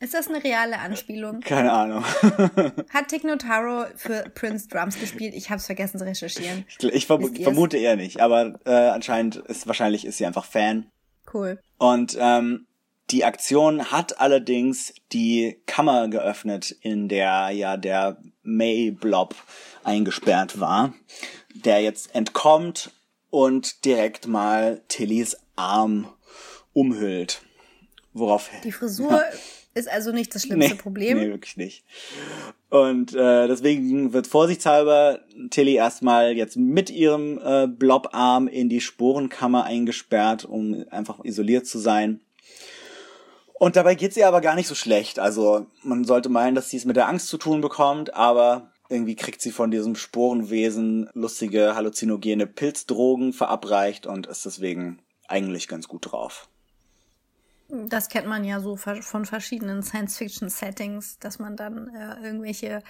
Ist das eine reale Anspielung? Keine Ahnung. Hat Tick Notaro für Prince Drums gespielt? Ich habe es vergessen zu recherchieren. Ich, ich verm vermute eher nicht, aber äh, anscheinend ist wahrscheinlich ist sie einfach Fan. Cool. Und ähm, die Aktion hat allerdings die Kammer geöffnet, in der ja der May Blob eingesperrt war, der jetzt entkommt und direkt mal Tillys Arm umhüllt. Worauf die Frisur. ist also nicht das schlimmste nee, Problem. Nee, wirklich nicht. Und äh, deswegen wird vorsichtshalber Tilly erstmal jetzt mit ihrem äh, Blobarm in die Sporenkammer eingesperrt, um einfach isoliert zu sein. Und dabei geht's ihr aber gar nicht so schlecht. Also man sollte meinen, dass sie es mit der Angst zu tun bekommt, aber irgendwie kriegt sie von diesem Sporenwesen lustige halluzinogene Pilzdrogen verabreicht und ist deswegen eigentlich ganz gut drauf. Das kennt man ja so von verschiedenen Science-Fiction-Settings, dass man dann äh, irgendwelche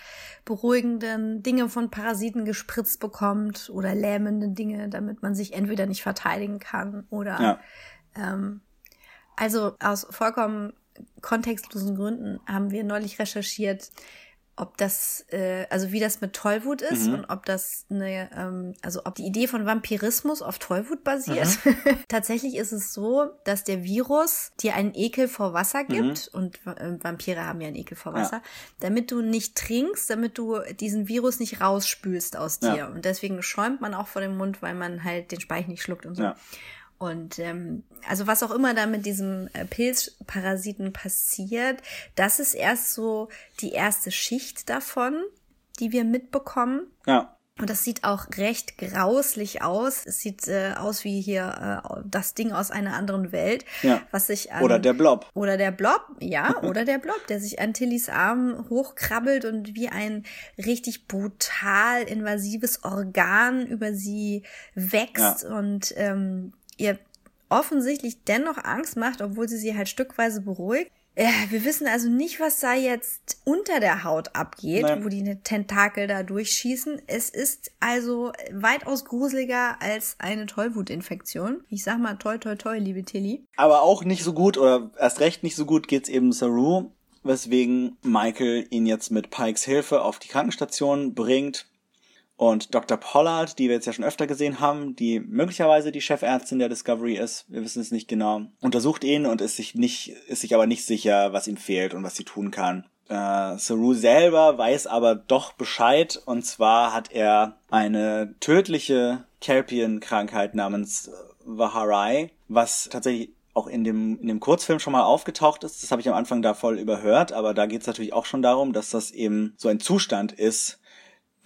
beruhigenden Dinge von Parasiten gespritzt bekommt oder lähmende Dinge, damit man sich entweder nicht verteidigen kann oder ja. ähm, also aus vollkommen kontextlosen Gründen haben wir neulich recherchiert, ob das, äh, also wie das mit Tollwut ist mhm. und ob das eine, ähm, also ob die Idee von Vampirismus auf Tollwut basiert. Mhm. Tatsächlich ist es so, dass der Virus dir einen Ekel vor Wasser gibt mhm. und äh, Vampire haben ja einen Ekel vor Wasser, ja. damit du nicht trinkst, damit du diesen Virus nicht rausspülst aus dir. Ja. Und deswegen schäumt man auch vor dem Mund, weil man halt den Speich nicht schluckt und so. Ja. Und ähm, also was auch immer da mit diesem äh, Pilzparasiten passiert, das ist erst so die erste Schicht davon, die wir mitbekommen. Ja. Und das sieht auch recht grauslich aus. Es sieht äh, aus wie hier äh, das Ding aus einer anderen Welt. Ja. Was sich an, Oder der Blob. Oder der Blob, ja, oder der Blob, der sich an Tillys Arm hochkrabbelt und wie ein richtig brutal invasives Organ über sie wächst ja. und ähm, ihr offensichtlich dennoch Angst macht, obwohl sie sie halt stückweise beruhigt. Ja, wir wissen also nicht, was da jetzt unter der Haut abgeht, Nein. wo die Tentakel da durchschießen. Es ist also weitaus gruseliger als eine Tollwutinfektion. Ich sag mal toi toi toi, liebe Tilly. Aber auch nicht so gut oder erst recht nicht so gut geht's eben Saru, weswegen Michael ihn jetzt mit Pikes Hilfe auf die Krankenstation bringt und Dr. Pollard, die wir jetzt ja schon öfter gesehen haben, die möglicherweise die Chefärztin der Discovery ist, wir wissen es nicht genau, untersucht ihn und ist sich nicht, ist sich aber nicht sicher, was ihm fehlt und was sie tun kann. Äh, Saru selber weiß aber doch Bescheid und zwar hat er eine tödliche Kelpian-Krankheit namens Vaharai, was tatsächlich auch in dem, in dem Kurzfilm schon mal aufgetaucht ist. Das habe ich am Anfang da voll überhört, aber da geht es natürlich auch schon darum, dass das eben so ein Zustand ist,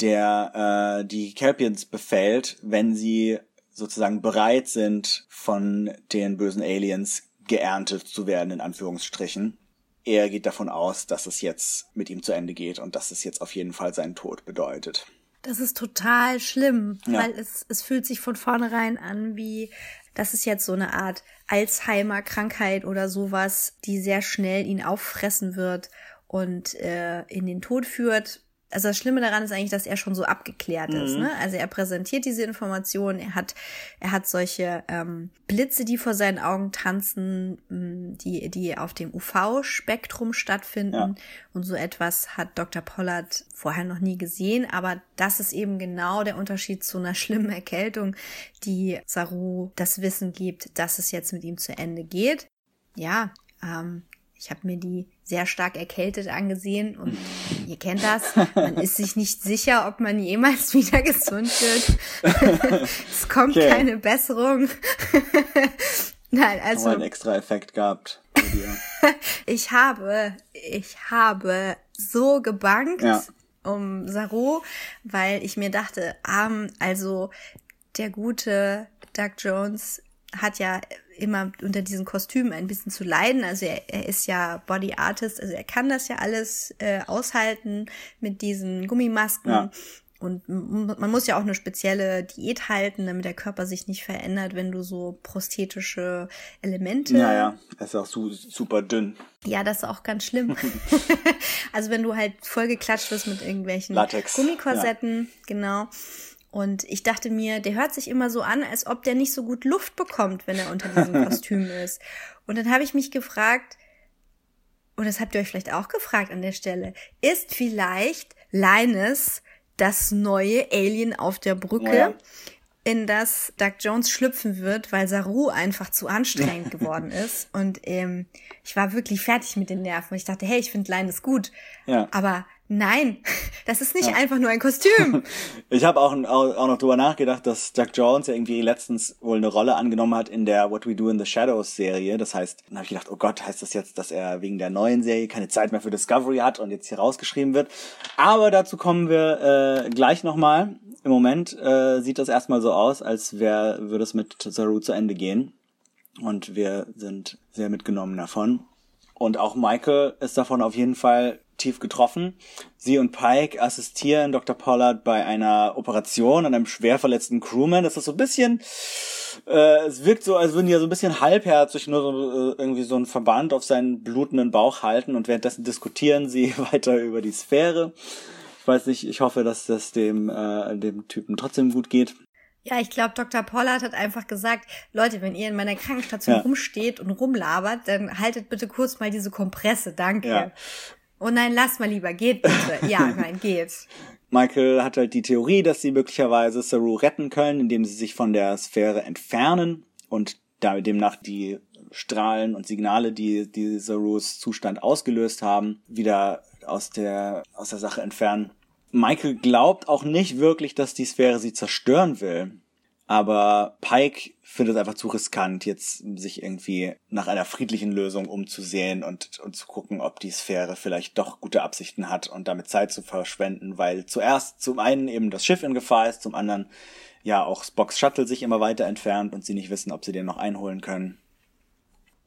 der äh, die Kelpians befällt, wenn sie sozusagen bereit sind, von den bösen Aliens geerntet zu werden, in Anführungsstrichen. Er geht davon aus, dass es jetzt mit ihm zu Ende geht und dass es jetzt auf jeden Fall seinen Tod bedeutet. Das ist total schlimm, ja. weil es, es fühlt sich von vornherein an wie, das ist jetzt so eine Art Alzheimer-Krankheit oder sowas, die sehr schnell ihn auffressen wird und äh, in den Tod führt also das Schlimme daran ist eigentlich, dass er schon so abgeklärt mhm. ist. Ne? Also er präsentiert diese Informationen, er hat, er hat solche ähm, Blitze, die vor seinen Augen tanzen, mm, die, die auf dem UV-Spektrum stattfinden. Ja. Und so etwas hat Dr. Pollard vorher noch nie gesehen. Aber das ist eben genau der Unterschied zu einer schlimmen Erkältung, die Saru das Wissen gibt, dass es jetzt mit ihm zu Ende geht. Ja, ähm, ich habe mir die sehr stark erkältet angesehen und ihr kennt das. Man ist sich nicht sicher, ob man jemals wieder gesund wird. es kommt okay. keine Besserung. Nein, also. einen extra Effekt gehabt. ich habe, ich habe so gebankt ja. um Saru, weil ich mir dachte, ähm, also der gute Doug Jones hat ja immer unter diesen Kostümen ein bisschen zu leiden. Also er, er ist ja Body Artist, also er kann das ja alles äh, aushalten mit diesen Gummimasken. Ja. Und man muss ja auch eine spezielle Diät halten, damit der Körper sich nicht verändert, wenn du so prosthetische Elemente. Ja, ja, er ist auch su super dünn. Ja, das ist auch ganz schlimm. also wenn du halt vollgeklatscht wirst mit irgendwelchen Latex. Gummikorsetten, ja. genau. Und ich dachte mir, der hört sich immer so an, als ob der nicht so gut Luft bekommt, wenn er unter diesem Kostüm ist. Und dann habe ich mich gefragt, und das habt ihr euch vielleicht auch gefragt an der Stelle, ist vielleicht Linus das neue Alien auf der Brücke, ja. in das Doug Jones schlüpfen wird, weil Saru einfach zu anstrengend geworden ist. Und ähm, ich war wirklich fertig mit den Nerven. Ich dachte, hey, ich finde Linus gut. Ja. Aber Nein, das ist nicht ja. einfach nur ein Kostüm. ich habe auch, auch noch drüber nachgedacht, dass Jack Jones ja irgendwie letztens wohl eine Rolle angenommen hat in der What We Do in the Shadows Serie. Das heißt, dann habe ich gedacht, oh Gott, heißt das jetzt, dass er wegen der neuen Serie keine Zeit mehr für Discovery hat und jetzt hier rausgeschrieben wird. Aber dazu kommen wir äh, gleich nochmal. Im Moment äh, sieht das erstmal so aus, als wär, würde es mit Saru zu Ende gehen. Und wir sind sehr mitgenommen davon. Und auch Michael ist davon auf jeden Fall tief getroffen. Sie und Pike assistieren Dr. Pollard bei einer Operation an einem schwer verletzten Crewman. Das ist so ein bisschen, äh, es wirkt so, als würden die ja so ein bisschen halbherzig nur so, äh, irgendwie so einen Verband auf seinen blutenden Bauch halten und währenddessen diskutieren sie weiter über die Sphäre. Ich weiß nicht, ich hoffe, dass das dem, äh, dem Typen trotzdem gut geht. Ja, ich glaube, Dr. Pollard hat einfach gesagt, Leute, wenn ihr in meiner Krankenstation ja. rumsteht und rumlabert, dann haltet bitte kurz mal diese Kompresse, danke. Ja. Oh nein, lass mal lieber, geht bitte. Ja, nein, geht. Michael hat halt die Theorie, dass sie möglicherweise Saru retten können, indem sie sich von der Sphäre entfernen und demnach die Strahlen und Signale, die, die Sarus Zustand ausgelöst haben, wieder aus der, aus der Sache entfernen. Michael glaubt auch nicht wirklich, dass die Sphäre sie zerstören will. Aber Pike findet es einfach zu riskant, jetzt sich irgendwie nach einer friedlichen Lösung umzusehen und, und zu gucken, ob die Sphäre vielleicht doch gute Absichten hat und damit Zeit zu verschwenden, weil zuerst zum einen eben das Schiff in Gefahr ist, zum anderen ja auch Spocks Shuttle sich immer weiter entfernt und sie nicht wissen, ob sie den noch einholen können.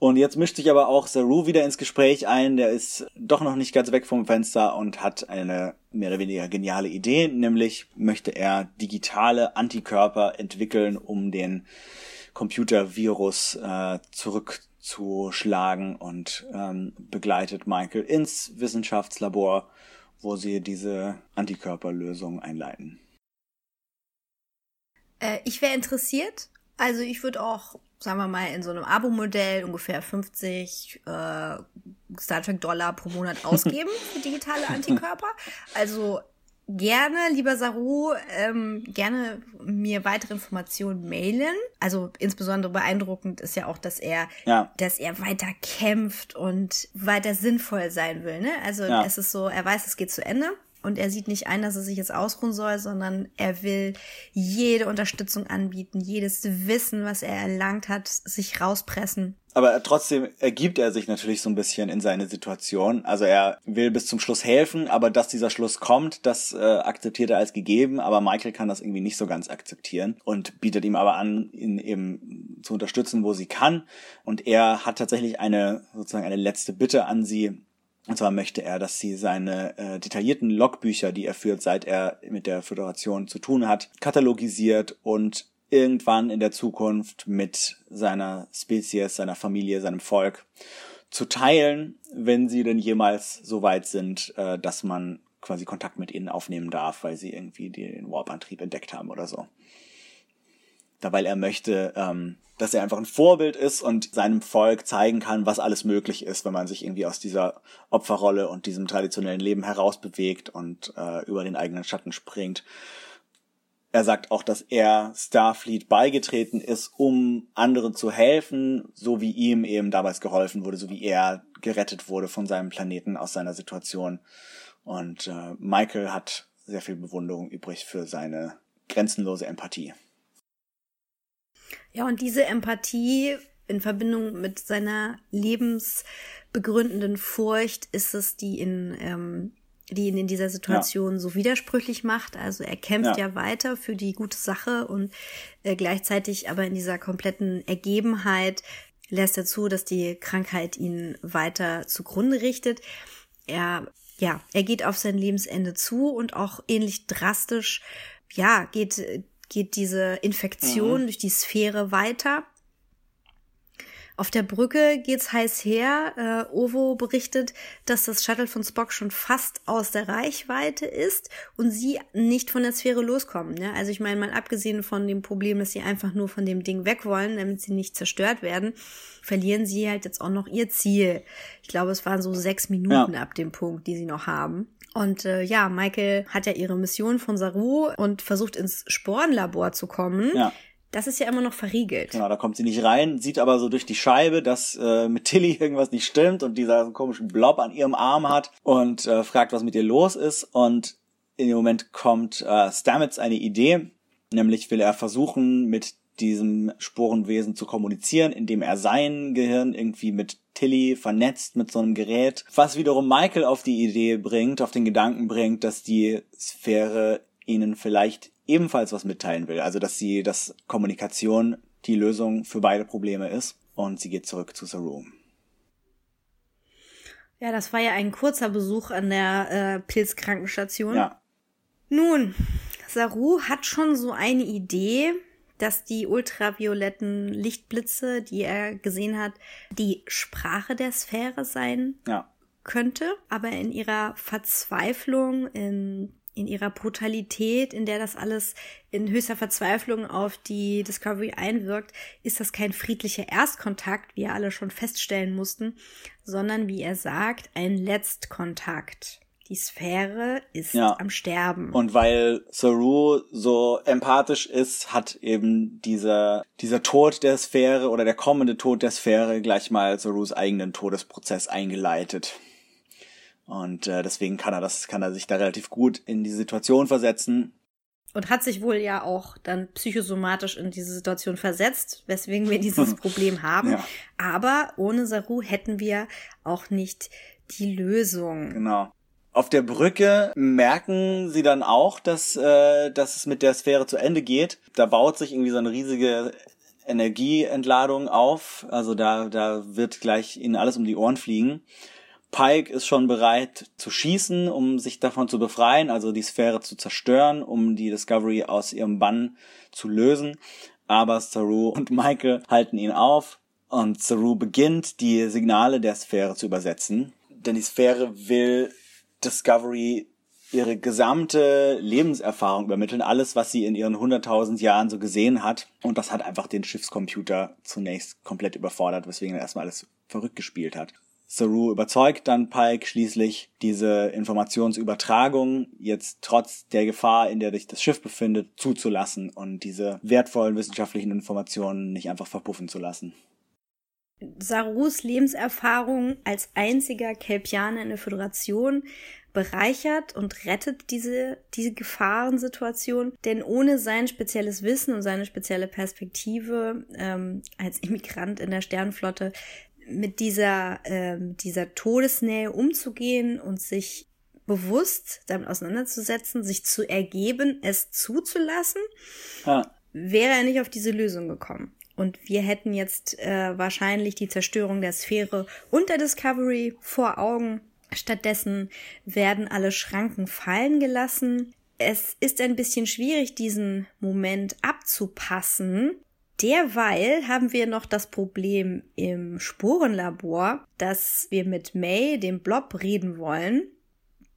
Und jetzt mischt sich aber auch Saru wieder ins Gespräch ein. Der ist doch noch nicht ganz weg vom Fenster und hat eine mehr oder weniger geniale Idee, nämlich möchte er digitale Antikörper entwickeln, um den Computervirus äh, zurückzuschlagen und ähm, begleitet Michael ins Wissenschaftslabor, wo sie diese Antikörperlösung einleiten. Äh, ich wäre interessiert. Also ich würde auch sagen wir mal, in so einem Abo-Modell ungefähr 50 äh, Star Trek Dollar pro Monat ausgeben für digitale Antikörper. Also gerne, lieber Saru, ähm, gerne mir weitere Informationen mailen. Also insbesondere beeindruckend ist ja auch, dass er, ja. dass er weiter kämpft und weiter sinnvoll sein will. Ne? Also ja. es ist so, er weiß, es geht zu Ende. Und er sieht nicht ein, dass er sich jetzt ausruhen soll, sondern er will jede Unterstützung anbieten, jedes Wissen, was er erlangt hat, sich rauspressen. Aber trotzdem ergibt er sich natürlich so ein bisschen in seine Situation. Also er will bis zum Schluss helfen, aber dass dieser Schluss kommt, das äh, akzeptiert er als gegeben. Aber Michael kann das irgendwie nicht so ganz akzeptieren und bietet ihm aber an, ihn eben zu unterstützen, wo sie kann. Und er hat tatsächlich eine sozusagen eine letzte Bitte an sie, und zwar möchte er, dass sie seine äh, detaillierten Logbücher, die er führt, seit er mit der Föderation zu tun hat, katalogisiert und irgendwann in der Zukunft mit seiner Spezies, seiner Familie, seinem Volk zu teilen, wenn sie denn jemals so weit sind, äh, dass man quasi Kontakt mit ihnen aufnehmen darf, weil sie irgendwie den Warp-Antrieb entdeckt haben oder so. Da weil er möchte, ähm, dass er einfach ein Vorbild ist und seinem Volk zeigen kann, was alles möglich ist, wenn man sich irgendwie aus dieser Opferrolle und diesem traditionellen Leben herausbewegt und äh, über den eigenen Schatten springt. Er sagt auch, dass er Starfleet beigetreten ist, um anderen zu helfen, so wie ihm eben damals geholfen wurde, so wie er gerettet wurde von seinem Planeten aus seiner Situation. Und äh, Michael hat sehr viel Bewunderung übrig für seine grenzenlose Empathie. Ja, und diese Empathie in Verbindung mit seiner lebensbegründenden Furcht ist es, die in ähm, die ihn in dieser Situation ja. so widersprüchlich macht. Also er kämpft ja. ja weiter für die gute Sache und äh, gleichzeitig aber in dieser kompletten Ergebenheit lässt er zu, dass die Krankheit ihn weiter zugrunde richtet. Er, ja, er geht auf sein Lebensende zu und auch ähnlich drastisch, ja, geht geht diese Infektion mhm. durch die Sphäre weiter. Auf der Brücke geht's heiß her. Äh, Ovo berichtet, dass das Shuttle von Spock schon fast aus der Reichweite ist und sie nicht von der Sphäre loskommen. Ne? Also ich meine, mal abgesehen von dem Problem, dass sie einfach nur von dem Ding weg wollen, damit sie nicht zerstört werden, verlieren sie halt jetzt auch noch ihr Ziel. Ich glaube, es waren so sechs Minuten ja. ab dem Punkt, die sie noch haben. Und äh, ja, Michael hat ja ihre Mission von Saru und versucht ins Sporenlabor zu kommen. Ja. Das ist ja immer noch verriegelt. Genau, da kommt sie nicht rein, sieht aber so durch die Scheibe, dass äh, mit Tilly irgendwas nicht stimmt und dieser komischen Blob an ihrem Arm hat und äh, fragt, was mit ihr los ist. Und in dem Moment kommt äh, Stamets eine Idee, nämlich will er versuchen, mit diesem Sporenwesen zu kommunizieren, indem er sein Gehirn irgendwie mit Tilly vernetzt mit so einem Gerät, was wiederum Michael auf die Idee bringt, auf den Gedanken bringt, dass die Sphäre ihnen vielleicht ebenfalls was mitteilen will. Also, dass sie, dass Kommunikation die Lösung für beide Probleme ist. Und sie geht zurück zu Saru. Ja, das war ja ein kurzer Besuch an der äh, Pilzkrankenstation. Ja. Nun, Saru hat schon so eine Idee, dass die ultravioletten Lichtblitze, die er gesehen hat, die Sprache der Sphäre sein ja. könnte. Aber in ihrer Verzweiflung, in in ihrer Brutalität, in der das alles in höchster Verzweiflung auf die Discovery einwirkt, ist das kein friedlicher Erstkontakt, wie wir alle schon feststellen mussten, sondern wie er sagt, ein Letztkontakt. Die Sphäre ist ja. am Sterben. Und weil Saru so empathisch ist, hat eben dieser, dieser Tod der Sphäre oder der kommende Tod der Sphäre gleich mal Sarus eigenen Todesprozess eingeleitet. Und äh, deswegen kann er das, kann er sich da relativ gut in die Situation versetzen. Und hat sich wohl ja auch dann psychosomatisch in diese Situation versetzt, weswegen wir dieses Problem haben. Ja. Aber ohne Saru hätten wir auch nicht die Lösung. Genau. Auf der Brücke merken sie dann auch, dass, äh, dass es mit der Sphäre zu Ende geht. Da baut sich irgendwie so eine riesige Energieentladung auf. Also da, da wird gleich ihnen alles um die Ohren fliegen. Pike ist schon bereit zu schießen, um sich davon zu befreien, also die Sphäre zu zerstören, um die Discovery aus ihrem Bann zu lösen. Aber Saru und Michael halten ihn auf und Saru beginnt, die Signale der Sphäre zu übersetzen. Denn die Sphäre will Discovery ihre gesamte Lebenserfahrung übermitteln, alles, was sie in ihren 100.000 Jahren so gesehen hat. Und das hat einfach den Schiffscomputer zunächst komplett überfordert, weswegen er erstmal alles verrückt gespielt hat. Saru überzeugt dann Pike schließlich, diese Informationsübertragung jetzt trotz der Gefahr, in der sich das Schiff befindet, zuzulassen und diese wertvollen wissenschaftlichen Informationen nicht einfach verpuffen zu lassen. Sarus Lebenserfahrung als einziger Kelpianer in der Föderation bereichert und rettet diese, diese Gefahrensituation. Denn ohne sein spezielles Wissen und seine spezielle Perspektive ähm, als Immigrant in der Sternflotte mit dieser, ähm, dieser Todesnähe umzugehen und sich bewusst damit auseinanderzusetzen, sich zu ergeben, es zuzulassen, ja. wäre er nicht auf diese Lösung gekommen. Und wir hätten jetzt äh, wahrscheinlich die Zerstörung der Sphäre und der Discovery vor Augen. Stattdessen werden alle Schranken fallen gelassen. Es ist ein bisschen schwierig, diesen Moment abzupassen, Derweil haben wir noch das Problem im Sporenlabor, dass wir mit May, dem Blob, reden wollen.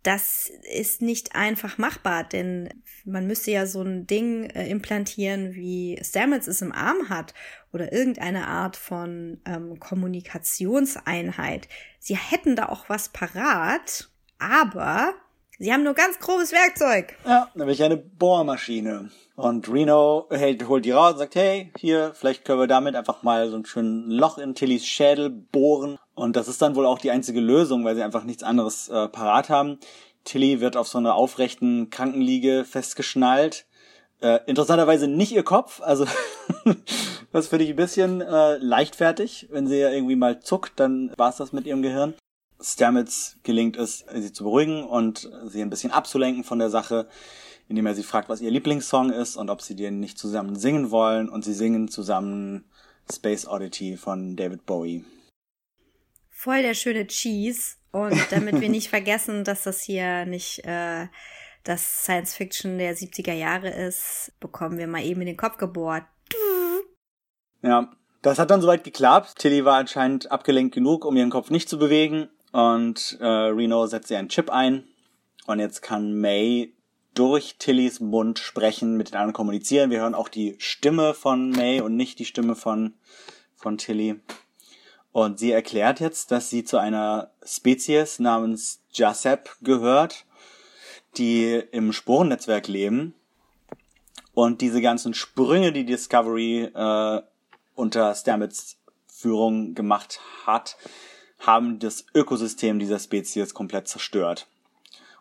Das ist nicht einfach machbar, denn man müsste ja so ein Ding äh, implantieren, wie Stamets es im Arm hat oder irgendeine Art von ähm, Kommunikationseinheit. Sie hätten da auch was parat, aber sie haben nur ganz grobes Werkzeug. Ja, nämlich eine Bohrmaschine. Und Reno hält, holt die raus und sagt, hey, hier, vielleicht können wir damit einfach mal so ein schönes Loch in Tillys Schädel bohren. Und das ist dann wohl auch die einzige Lösung, weil sie einfach nichts anderes äh, parat haben. Tilly wird auf so einer aufrechten Krankenliege festgeschnallt. Äh, interessanterweise nicht ihr Kopf, also das finde ich ein bisschen äh, leichtfertig. Wenn sie ja irgendwie mal zuckt, dann war's das mit ihrem Gehirn. Stamets gelingt es, sie zu beruhigen und sie ein bisschen abzulenken von der Sache indem er sie fragt, was ihr Lieblingssong ist und ob sie den nicht zusammen singen wollen. Und sie singen zusammen Space Oddity von David Bowie. Voll der schöne Cheese. Und damit wir nicht vergessen, dass das hier nicht äh, das Science Fiction der 70er Jahre ist, bekommen wir mal eben in den Kopf gebohrt. Ja, Das hat dann soweit geklappt. Tilly war anscheinend abgelenkt genug, um ihren Kopf nicht zu bewegen. Und äh, Reno setzt ihr einen Chip ein. Und jetzt kann May durch Tillys Mund sprechen, mit den anderen kommunizieren. Wir hören auch die Stimme von May und nicht die Stimme von, von Tilly. Und sie erklärt jetzt, dass sie zu einer Spezies namens Jasep gehört, die im Sporennetzwerk leben. Und diese ganzen Sprünge, die Discovery äh, unter Stamets Führung gemacht hat, haben das Ökosystem dieser Spezies komplett zerstört.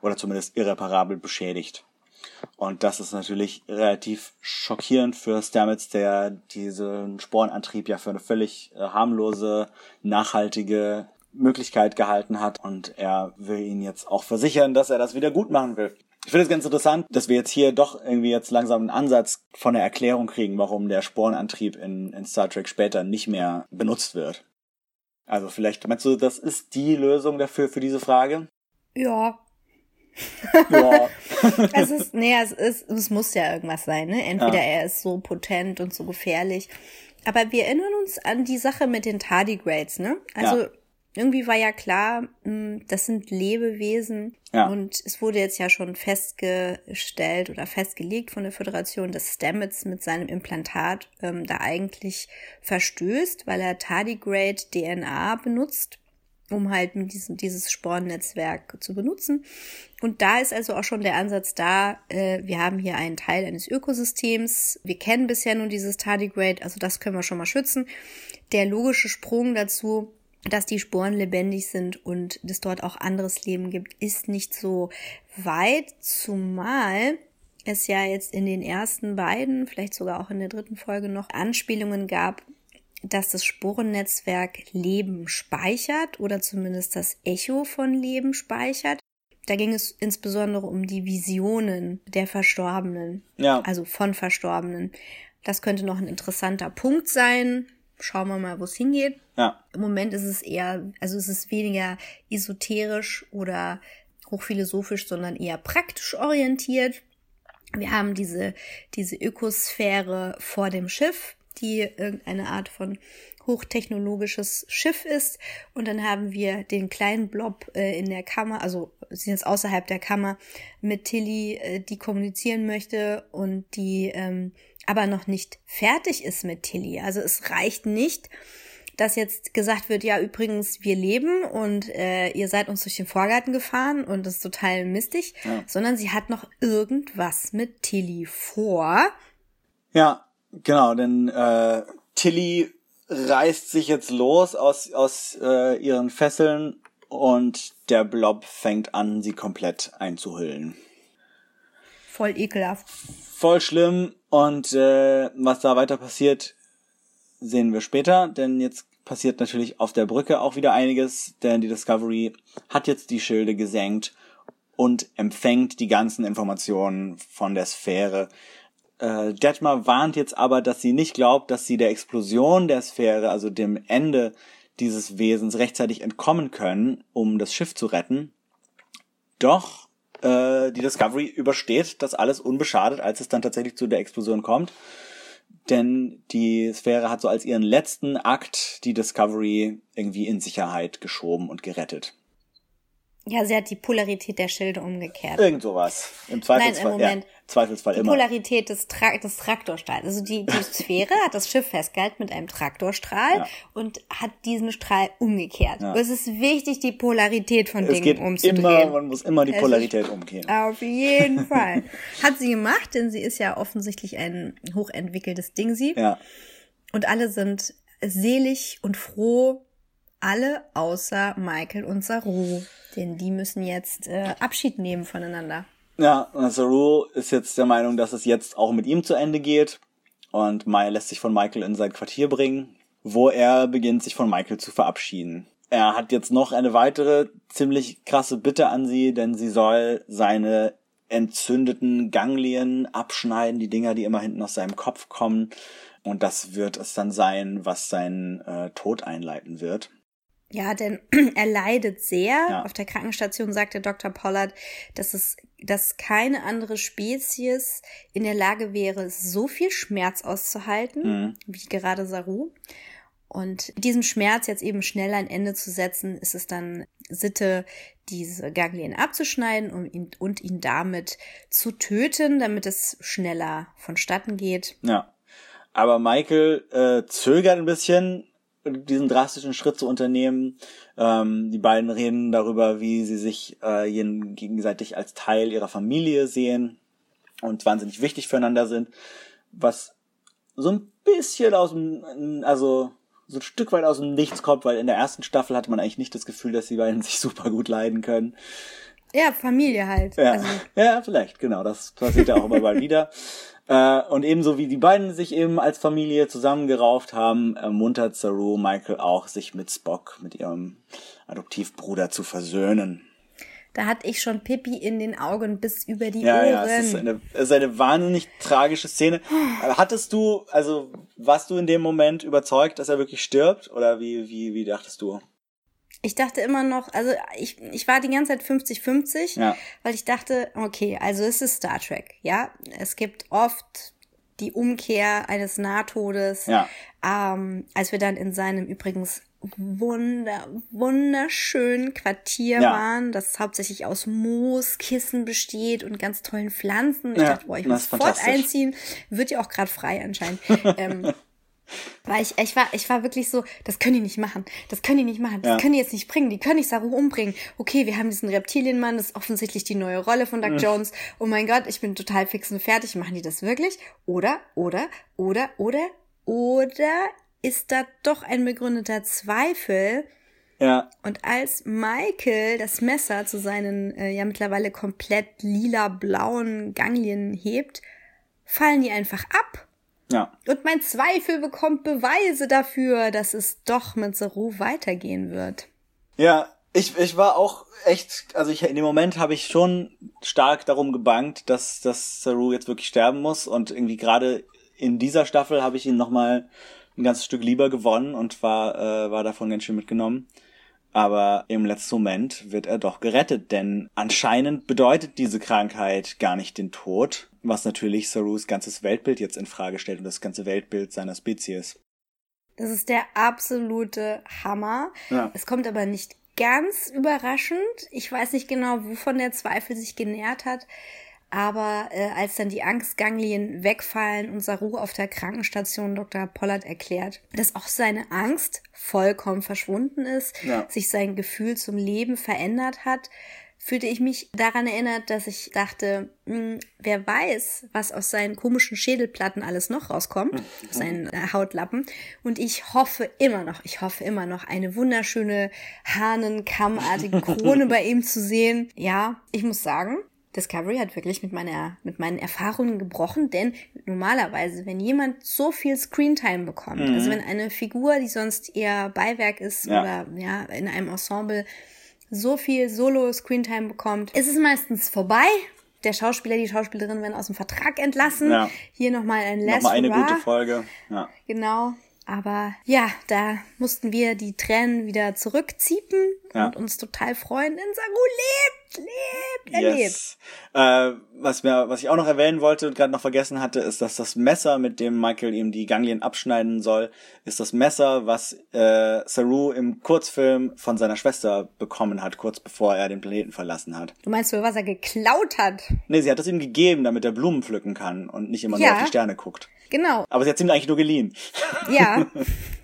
Oder zumindest irreparabel beschädigt. Und das ist natürlich relativ schockierend für Stamets, der diesen Sporenantrieb ja für eine völlig äh, harmlose, nachhaltige Möglichkeit gehalten hat. Und er will ihn jetzt auch versichern, dass er das wieder gut machen will. Ich finde es ganz interessant, dass wir jetzt hier doch irgendwie jetzt langsam einen Ansatz von der Erklärung kriegen, warum der Sporenantrieb in, in Star Trek später nicht mehr benutzt wird. Also vielleicht meinst du, das ist die Lösung dafür für diese Frage? Ja, ja. es ist, nee, es ist, es muss ja irgendwas sein, ne? Entweder ja. er ist so potent und so gefährlich. Aber wir erinnern uns an die Sache mit den Tardigrades, ne? Also, ja. Irgendwie war ja klar, hm, das sind Lebewesen. Ja. Und es wurde jetzt ja schon festgestellt oder festgelegt von der Föderation, dass Stamets mit seinem Implantat ähm, da eigentlich verstößt, weil er Tardigrade DNA benutzt um halt diesen, dieses Spornnetzwerk zu benutzen. Und da ist also auch schon der Ansatz da, äh, wir haben hier einen Teil eines Ökosystems. Wir kennen bisher nur dieses Tardigrade, also das können wir schon mal schützen. Der logische Sprung dazu, dass die Sporen lebendig sind und es dort auch anderes Leben gibt, ist nicht so weit, zumal es ja jetzt in den ersten beiden, vielleicht sogar auch in der dritten Folge noch Anspielungen gab dass das Sporennetzwerk Leben speichert oder zumindest das Echo von Leben speichert. Da ging es insbesondere um die Visionen der Verstorbenen, ja. also von Verstorbenen. Das könnte noch ein interessanter Punkt sein. Schauen wir mal, wo es hingeht. Ja. Im Moment ist es eher, also es ist weniger esoterisch oder hochphilosophisch, sondern eher praktisch orientiert. Wir haben diese, diese Ökosphäre vor dem Schiff, die irgendeine Art von hochtechnologisches Schiff ist. Und dann haben wir den kleinen Blob äh, in der Kammer, also sind jetzt außerhalb der Kammer, mit Tilly, äh, die kommunizieren möchte und die ähm, aber noch nicht fertig ist mit Tilly. Also es reicht nicht, dass jetzt gesagt wird, ja, übrigens, wir leben und äh, ihr seid uns durch den Vorgarten gefahren und das ist total mistig, ja. sondern sie hat noch irgendwas mit Tilly vor. Ja, Genau, denn äh, Tilly reißt sich jetzt los aus, aus äh, ihren Fesseln und der Blob fängt an, sie komplett einzuhüllen. Voll ekelhaft. Voll schlimm und äh, was da weiter passiert, sehen wir später, denn jetzt passiert natürlich auf der Brücke auch wieder einiges, denn die Discovery hat jetzt die Schilde gesenkt und empfängt die ganzen Informationen von der Sphäre, äh, Detmar warnt jetzt aber, dass sie nicht glaubt, dass sie der Explosion der Sphäre, also dem Ende dieses Wesens, rechtzeitig entkommen können, um das Schiff zu retten. Doch äh, die Discovery übersteht das alles unbeschadet, als es dann tatsächlich zu der Explosion kommt. Denn die Sphäre hat so als ihren letzten Akt die Discovery irgendwie in Sicherheit geschoben und gerettet. Ja, sie hat die Polarität der Schilde umgekehrt. Irgend sowas. Im Zweifelsfall, Nein, im Moment. Ja, Zweifelsfall die immer. Polarität des, Tra des Traktorstrahls. Also die, die Sphäre hat das Schiff festgehalten mit einem Traktorstrahl ja. und hat diesen Strahl umgekehrt. Ja. Es ist wichtig, die Polarität von es Dingen geht umzudrehen. Immer, man muss immer die Polarität umkehren. Auf jeden Fall. Hat sie gemacht, denn sie ist ja offensichtlich ein hochentwickeltes Ding, sie. Ja. Und alle sind selig und froh, alle außer Michael und Saru. Denn die müssen jetzt äh, Abschied nehmen voneinander. Ja, Saru ist jetzt der Meinung, dass es jetzt auch mit ihm zu Ende geht. Und Maya lässt sich von Michael in sein Quartier bringen, wo er beginnt, sich von Michael zu verabschieden. Er hat jetzt noch eine weitere ziemlich krasse Bitte an sie, denn sie soll seine entzündeten Ganglien abschneiden, die Dinger, die immer hinten aus seinem Kopf kommen. Und das wird es dann sein, was seinen äh, Tod einleiten wird. Ja, denn er leidet sehr. Ja. Auf der Krankenstation sagte Dr. Pollard, dass es, dass keine andere Spezies in der Lage wäre, so viel Schmerz auszuhalten, mhm. wie gerade Saru. Und diesem Schmerz jetzt eben schnell ein Ende zu setzen, ist es dann Sitte, diese Ganglien abzuschneiden um ihn, und ihn damit zu töten, damit es schneller vonstatten geht. Ja. Aber Michael äh, zögert ein bisschen, diesen drastischen Schritt zu unternehmen. Ähm, die beiden reden darüber, wie sie sich äh, gegenseitig als Teil ihrer Familie sehen und wahnsinnig wichtig füreinander sind. Was so ein bisschen aus dem, also so ein Stück weit aus dem Nichts kommt, weil in der ersten Staffel hatte man eigentlich nicht das Gefühl, dass die beiden sich super gut leiden können. Ja, Familie halt. Ja, also. ja vielleicht, genau. Das passiert ja auch immer mal wieder. Äh, und ebenso wie die beiden sich eben als Familie zusammengerauft haben, ermuntert Saru Michael auch, sich mit Spock, mit ihrem Adoptivbruder zu versöhnen. Da hatte ich schon Pippi in den Augen bis über die ja, Ohren. Ja, es ist, eine, es ist eine wahnsinnig tragische Szene. Hattest du, also warst du in dem Moment überzeugt, dass er wirklich stirbt? Oder wie, wie, wie dachtest du? Ich dachte immer noch, also ich, ich war die ganze Zeit 50-50, ja. weil ich dachte, okay, also es ist Star Trek, ja. Es gibt oft die Umkehr eines Nahtodes. Ja. Ähm, als wir dann in seinem übrigens wunder, wunderschönen Quartier ja. waren, das hauptsächlich aus Mooskissen besteht und ganz tollen Pflanzen. Ich ja, dachte, boah, ich muss sofort einziehen. Wird ja auch gerade frei anscheinend. ähm, weil ich, ich war, ich war wirklich so, das können die nicht machen, das können die nicht machen, das ja. können die jetzt nicht bringen, die können nicht Saru umbringen. Okay, wir haben diesen Reptilienmann, das ist offensichtlich die neue Rolle von Doug mhm. Jones. Oh mein Gott, ich bin total fix und fertig. Machen die das wirklich? Oder, oder, oder, oder, oder ist da doch ein begründeter Zweifel. Ja. Und als Michael das Messer zu seinen äh, ja mittlerweile komplett lila-blauen Ganglien hebt, fallen die einfach ab. Ja. Und mein Zweifel bekommt Beweise dafür, dass es doch mit Saru weitergehen wird. Ja, ich, ich war auch echt, also ich in dem Moment habe ich schon stark darum gebankt, dass, dass Saru jetzt wirklich sterben muss und irgendwie gerade in dieser Staffel habe ich ihn nochmal ein ganzes Stück lieber gewonnen und war, äh, war davon ganz schön mitgenommen. Aber im letzten Moment wird er doch gerettet, denn anscheinend bedeutet diese Krankheit gar nicht den Tod, was natürlich Sarus ganzes Weltbild jetzt in Frage stellt und das ganze Weltbild seiner Spezies. Das ist der absolute Hammer. Ja. Es kommt aber nicht ganz überraschend. Ich weiß nicht genau, wovon der Zweifel sich genährt hat. Aber äh, als dann die Angstganglien wegfallen und Saru auf der Krankenstation Dr. Pollard erklärt, dass auch seine Angst vollkommen verschwunden ist, ja. sich sein Gefühl zum Leben verändert hat, fühlte ich mich daran erinnert, dass ich dachte, mh, hm, wer weiß, was aus seinen komischen Schädelplatten alles noch rauskommt, mhm. aus seinen äh, Hautlappen. Und ich hoffe immer noch, ich hoffe immer noch, eine wunderschöne Hahnenkammartige Krone bei ihm zu sehen. Ja, ich muss sagen, Discovery hat wirklich mit meiner, mit meinen Erfahrungen gebrochen, denn normalerweise, wenn jemand so viel Screentime bekommt, mhm. also wenn eine Figur, die sonst eher Beiwerk ist ja. oder ja, in einem Ensemble so viel Solo-Screentime bekommt, ist es meistens vorbei. Der Schauspieler, die Schauspielerin werden aus dem Vertrag entlassen. Ja. Hier nochmal ein Last Nochmal eine gute Folge. Ja. Genau. Aber ja, da mussten wir die Tränen wieder zurückziepen ja. und uns total freuen, denn Saru lebt, lebt, er yes. lebt. Äh, was, mir, was ich auch noch erwähnen wollte und gerade noch vergessen hatte, ist, dass das Messer, mit dem Michael ihm die Ganglien abschneiden soll, ist das Messer, was äh, Saru im Kurzfilm von seiner Schwester bekommen hat, kurz bevor er den Planeten verlassen hat. Du meinst, was er geklaut hat? Nee, sie hat es ihm gegeben, damit er Blumen pflücken kann und nicht immer ja. nur auf die Sterne guckt. Genau. Aber sie hat ihm eigentlich nur geliehen. Ja.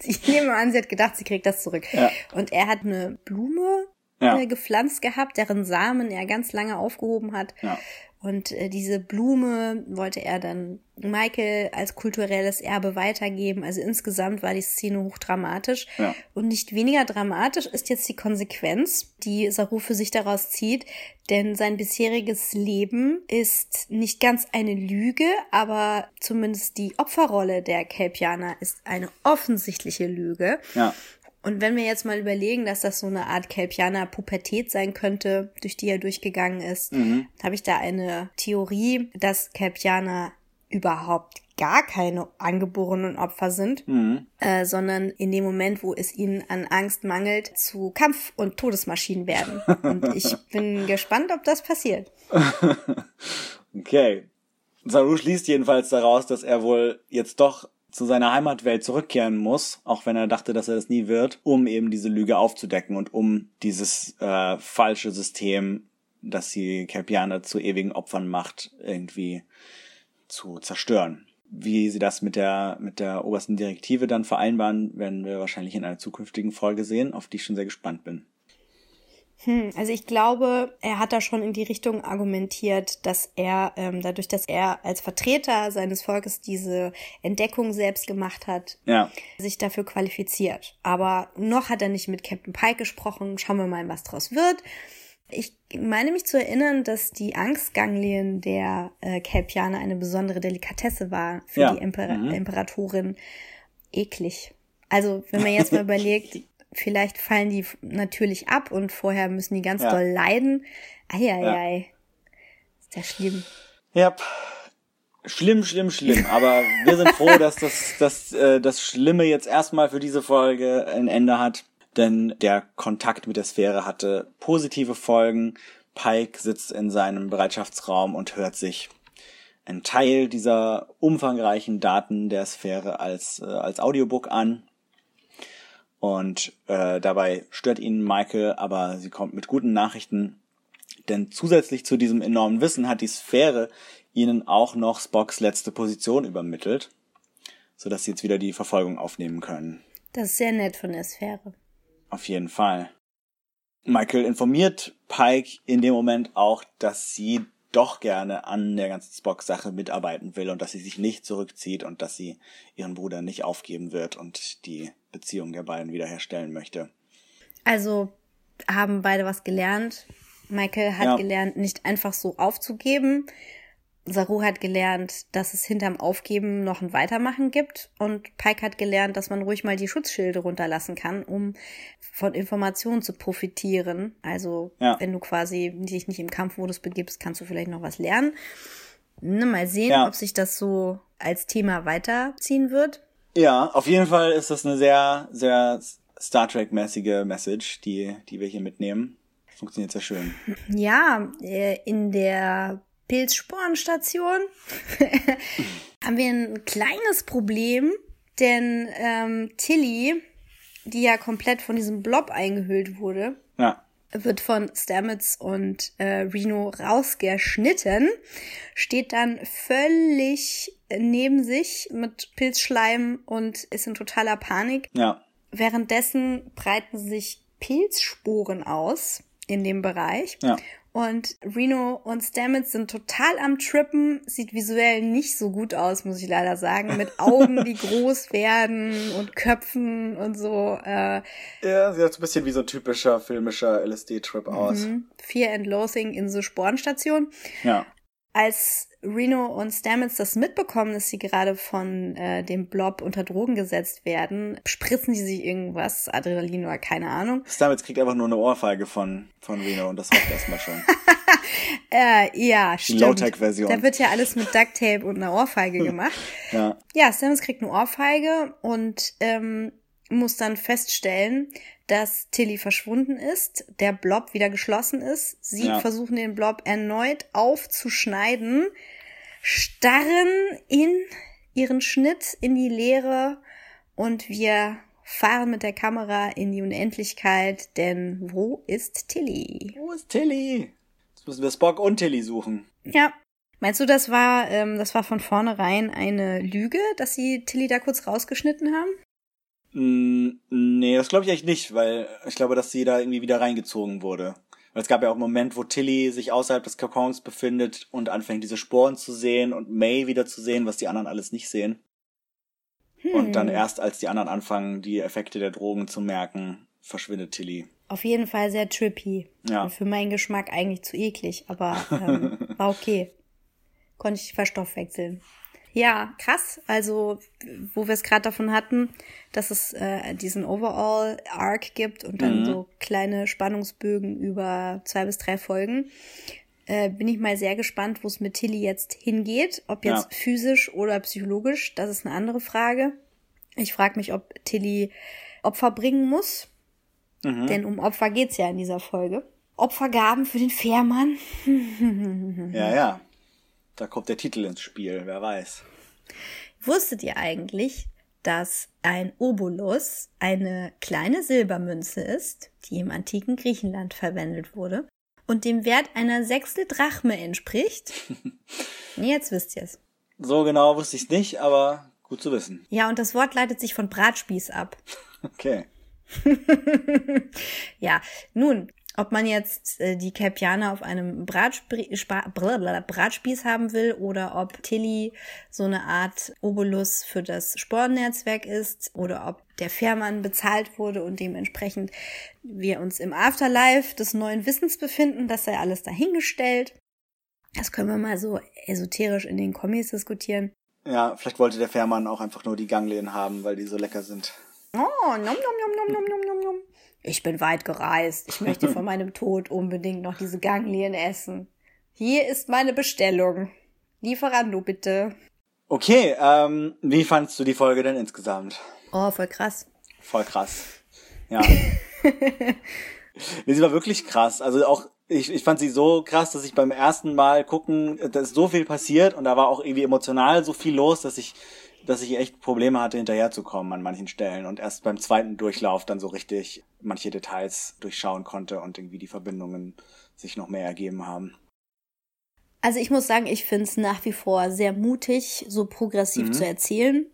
Ich nehme an, sie hat gedacht, sie kriegt das zurück. Ja. Und er hat eine Blume ja. Äh, gepflanzt gehabt, deren Samen er ganz lange aufgehoben hat. Ja. Und äh, diese Blume wollte er dann Michael als kulturelles Erbe weitergeben. Also insgesamt war die Szene hochdramatisch. Ja. Und nicht weniger dramatisch ist jetzt die Konsequenz, die Saru für sich daraus zieht. Denn sein bisheriges Leben ist nicht ganz eine Lüge, aber zumindest die Opferrolle der Kelpianer ist eine offensichtliche Lüge. Ja. Und wenn wir jetzt mal überlegen, dass das so eine Art Kelpianer Pubertät sein könnte, durch die er durchgegangen ist, mhm. habe ich da eine Theorie, dass Kelpianer überhaupt gar keine angeborenen Opfer sind, mhm. äh, sondern in dem Moment, wo es ihnen an Angst mangelt, zu Kampf- und Todesmaschinen werden. Und ich bin gespannt, ob das passiert. okay. Saru schließt jedenfalls daraus, dass er wohl jetzt doch zu seiner Heimatwelt zurückkehren muss, auch wenn er dachte, dass er das nie wird, um eben diese Lüge aufzudecken und um dieses äh, falsche System, das die Kelpianer zu ewigen Opfern macht, irgendwie zu zerstören. Wie sie das mit der, mit der obersten Direktive dann vereinbaren, werden wir wahrscheinlich in einer zukünftigen Folge sehen, auf die ich schon sehr gespannt bin. Hm, also ich glaube, er hat da schon in die Richtung argumentiert, dass er ähm, dadurch, dass er als Vertreter seines Volkes diese Entdeckung selbst gemacht hat, ja. sich dafür qualifiziert. Aber noch hat er nicht mit Captain Pike gesprochen. Schauen wir mal, was draus wird. Ich meine mich zu erinnern, dass die Angstganglien der äh, Kelpianer eine besondere Delikatesse war für ja. die Imper mhm. Imperatorin. Eklig. Also, wenn man jetzt mal überlegt, vielleicht fallen die natürlich ab und vorher müssen die ganz ja. doll leiden. Eieiei. Ja. Ist ja schlimm. Ja. Schlimm, schlimm, schlimm. Aber wir sind froh, dass das, dass, äh, das Schlimme jetzt erstmal für diese Folge ein Ende hat denn der Kontakt mit der Sphäre hatte positive Folgen. Pike sitzt in seinem Bereitschaftsraum und hört sich einen Teil dieser umfangreichen Daten der Sphäre als, äh, als Audiobook an. Und äh, dabei stört ihn Michael, aber sie kommt mit guten Nachrichten. Denn zusätzlich zu diesem enormen Wissen hat die Sphäre ihnen auch noch Spocks letzte Position übermittelt, sodass sie jetzt wieder die Verfolgung aufnehmen können. Das ist sehr nett von der Sphäre. Auf jeden Fall. Michael informiert Pike in dem Moment auch, dass sie doch gerne an der ganzen Spock-Sache mitarbeiten will und dass sie sich nicht zurückzieht und dass sie ihren Bruder nicht aufgeben wird und die Beziehung der beiden wiederherstellen möchte. Also haben beide was gelernt. Michael hat ja. gelernt, nicht einfach so aufzugeben, Saru hat gelernt, dass es hinterm Aufgeben noch ein Weitermachen gibt und Pike hat gelernt, dass man ruhig mal die Schutzschilde runterlassen kann, um von Informationen zu profitieren. Also ja. wenn du quasi dich nicht im Kampfmodus begibst, kannst du vielleicht noch was lernen. Ne, mal sehen, ja. ob sich das so als Thema weiterziehen wird. Ja, auf jeden Fall ist das eine sehr, sehr Star Trek-mäßige Message, die, die wir hier mitnehmen. Funktioniert sehr schön. Ja, äh, in der Pilzsporenstation haben wir ein kleines Problem, denn ähm, Tilly, die ja komplett von diesem Blob eingehüllt wurde, ja. wird von Stamets und äh, Reno rausgeschnitten, steht dann völlig neben sich mit Pilzschleim und ist in totaler Panik. Ja. Währenddessen breiten sich Pilzsporen aus in dem Bereich. Ja. Und Reno und Stamets sind total am Trippen. Sieht visuell nicht so gut aus, muss ich leider sagen. Mit Augen, die groß werden und Köpfen und so. Äh, ja, sieht so ein bisschen wie so ein typischer filmischer LSD-Trip aus. Mhm. Fear and Loathing in so Sporenstation. Ja als Reno und Stamets das mitbekommen, dass sie gerade von äh, dem Blob unter Drogen gesetzt werden, spritzen die sich irgendwas, Adrenalin oder keine Ahnung. Stamets kriegt einfach nur eine Ohrfeige von, von Reno und das reicht erstmal schon. äh, ja, stimmt. Die Low-Tech-Version. Da wird ja alles mit Duct Tape und einer Ohrfeige gemacht. ja. Ja, Stamets kriegt eine Ohrfeige und ähm, muss dann feststellen, dass Tilly verschwunden ist, der Blob wieder geschlossen ist. Sie ja. versuchen den Blob erneut aufzuschneiden, starren in ihren Schnitt in die Leere und wir fahren mit der Kamera in die Unendlichkeit, denn wo ist Tilly? Wo ist Tilly? Jetzt müssen wir Spock und Tilly suchen. Ja. Meinst du, das war, ähm, das war von vornherein eine Lüge, dass sie Tilly da kurz rausgeschnitten haben? Nee, das glaube ich echt nicht, weil ich glaube, dass sie da irgendwie wieder reingezogen wurde. Weil es gab ja auch einen Moment, wo Tilly sich außerhalb des Kokons befindet und anfängt, diese Sporen zu sehen und May wieder zu sehen, was die anderen alles nicht sehen. Hm. Und dann hm. erst, als die anderen anfangen, die Effekte der Drogen zu merken, verschwindet Tilly. Auf jeden Fall sehr trippy. Ja. Und für meinen Geschmack eigentlich zu eklig, aber ähm, war okay. Konnte ich verstoffwechseln. Ja, krass. Also, wo wir es gerade davon hatten, dass es äh, diesen Overall-Arc gibt und dann mhm. so kleine Spannungsbögen über zwei bis drei Folgen. äh, bin ich mal sehr gespannt, wo es mit Tilly jetzt hingeht. Ob jetzt ja. physisch oder psychologisch, das ist eine andere Frage. Ich frage mich, ob Tilly Opfer bringen muss. Mhm. Denn um Opfer geht's ja in dieser Folge. Opfergaben für den Fährmann. ja, ja. Da kommt der Titel ins Spiel, wer weiß. Wusstet ihr eigentlich, dass ein Obolus eine kleine Silbermünze ist, die im antiken Griechenland verwendet wurde und dem Wert einer Sechstel Drachme entspricht? Jetzt wisst ihr es. So genau wusste ich es nicht, aber gut zu wissen. Ja, und das Wort leitet sich von Bratspieß ab. Okay. ja, nun, ob man jetzt äh, die Capianer auf einem Bratspieß haben will oder ob Tilly so eine Art Obolus für das Spornnetzwerk ist oder ob der Fährmann bezahlt wurde und dementsprechend wir uns im Afterlife des neuen Wissens befinden, das sei alles dahingestellt. Das können wir mal so esoterisch in den Kommis diskutieren. Ja, vielleicht wollte der Fährmann auch einfach nur die Ganglien haben, weil die so lecker sind. Oh, nom, nom, nom, nom, nom, nom, nom, nom ich bin weit gereist. Ich möchte vor meinem Tod unbedingt noch diese Ganglien essen. Hier ist meine Bestellung. Lieferando bitte. Okay, ähm, wie fandst du die Folge denn insgesamt? Oh, voll krass. Voll krass. Ja. sie war wirklich krass. Also auch, ich, ich fand sie so krass, dass ich beim ersten Mal gucken, da ist so viel passiert und da war auch irgendwie emotional so viel los, dass ich dass ich echt Probleme hatte, hinterherzukommen an manchen Stellen und erst beim zweiten Durchlauf dann so richtig manche Details durchschauen konnte und irgendwie die Verbindungen sich noch mehr ergeben haben. Also ich muss sagen, ich finde es nach wie vor sehr mutig, so progressiv mhm. zu erzählen.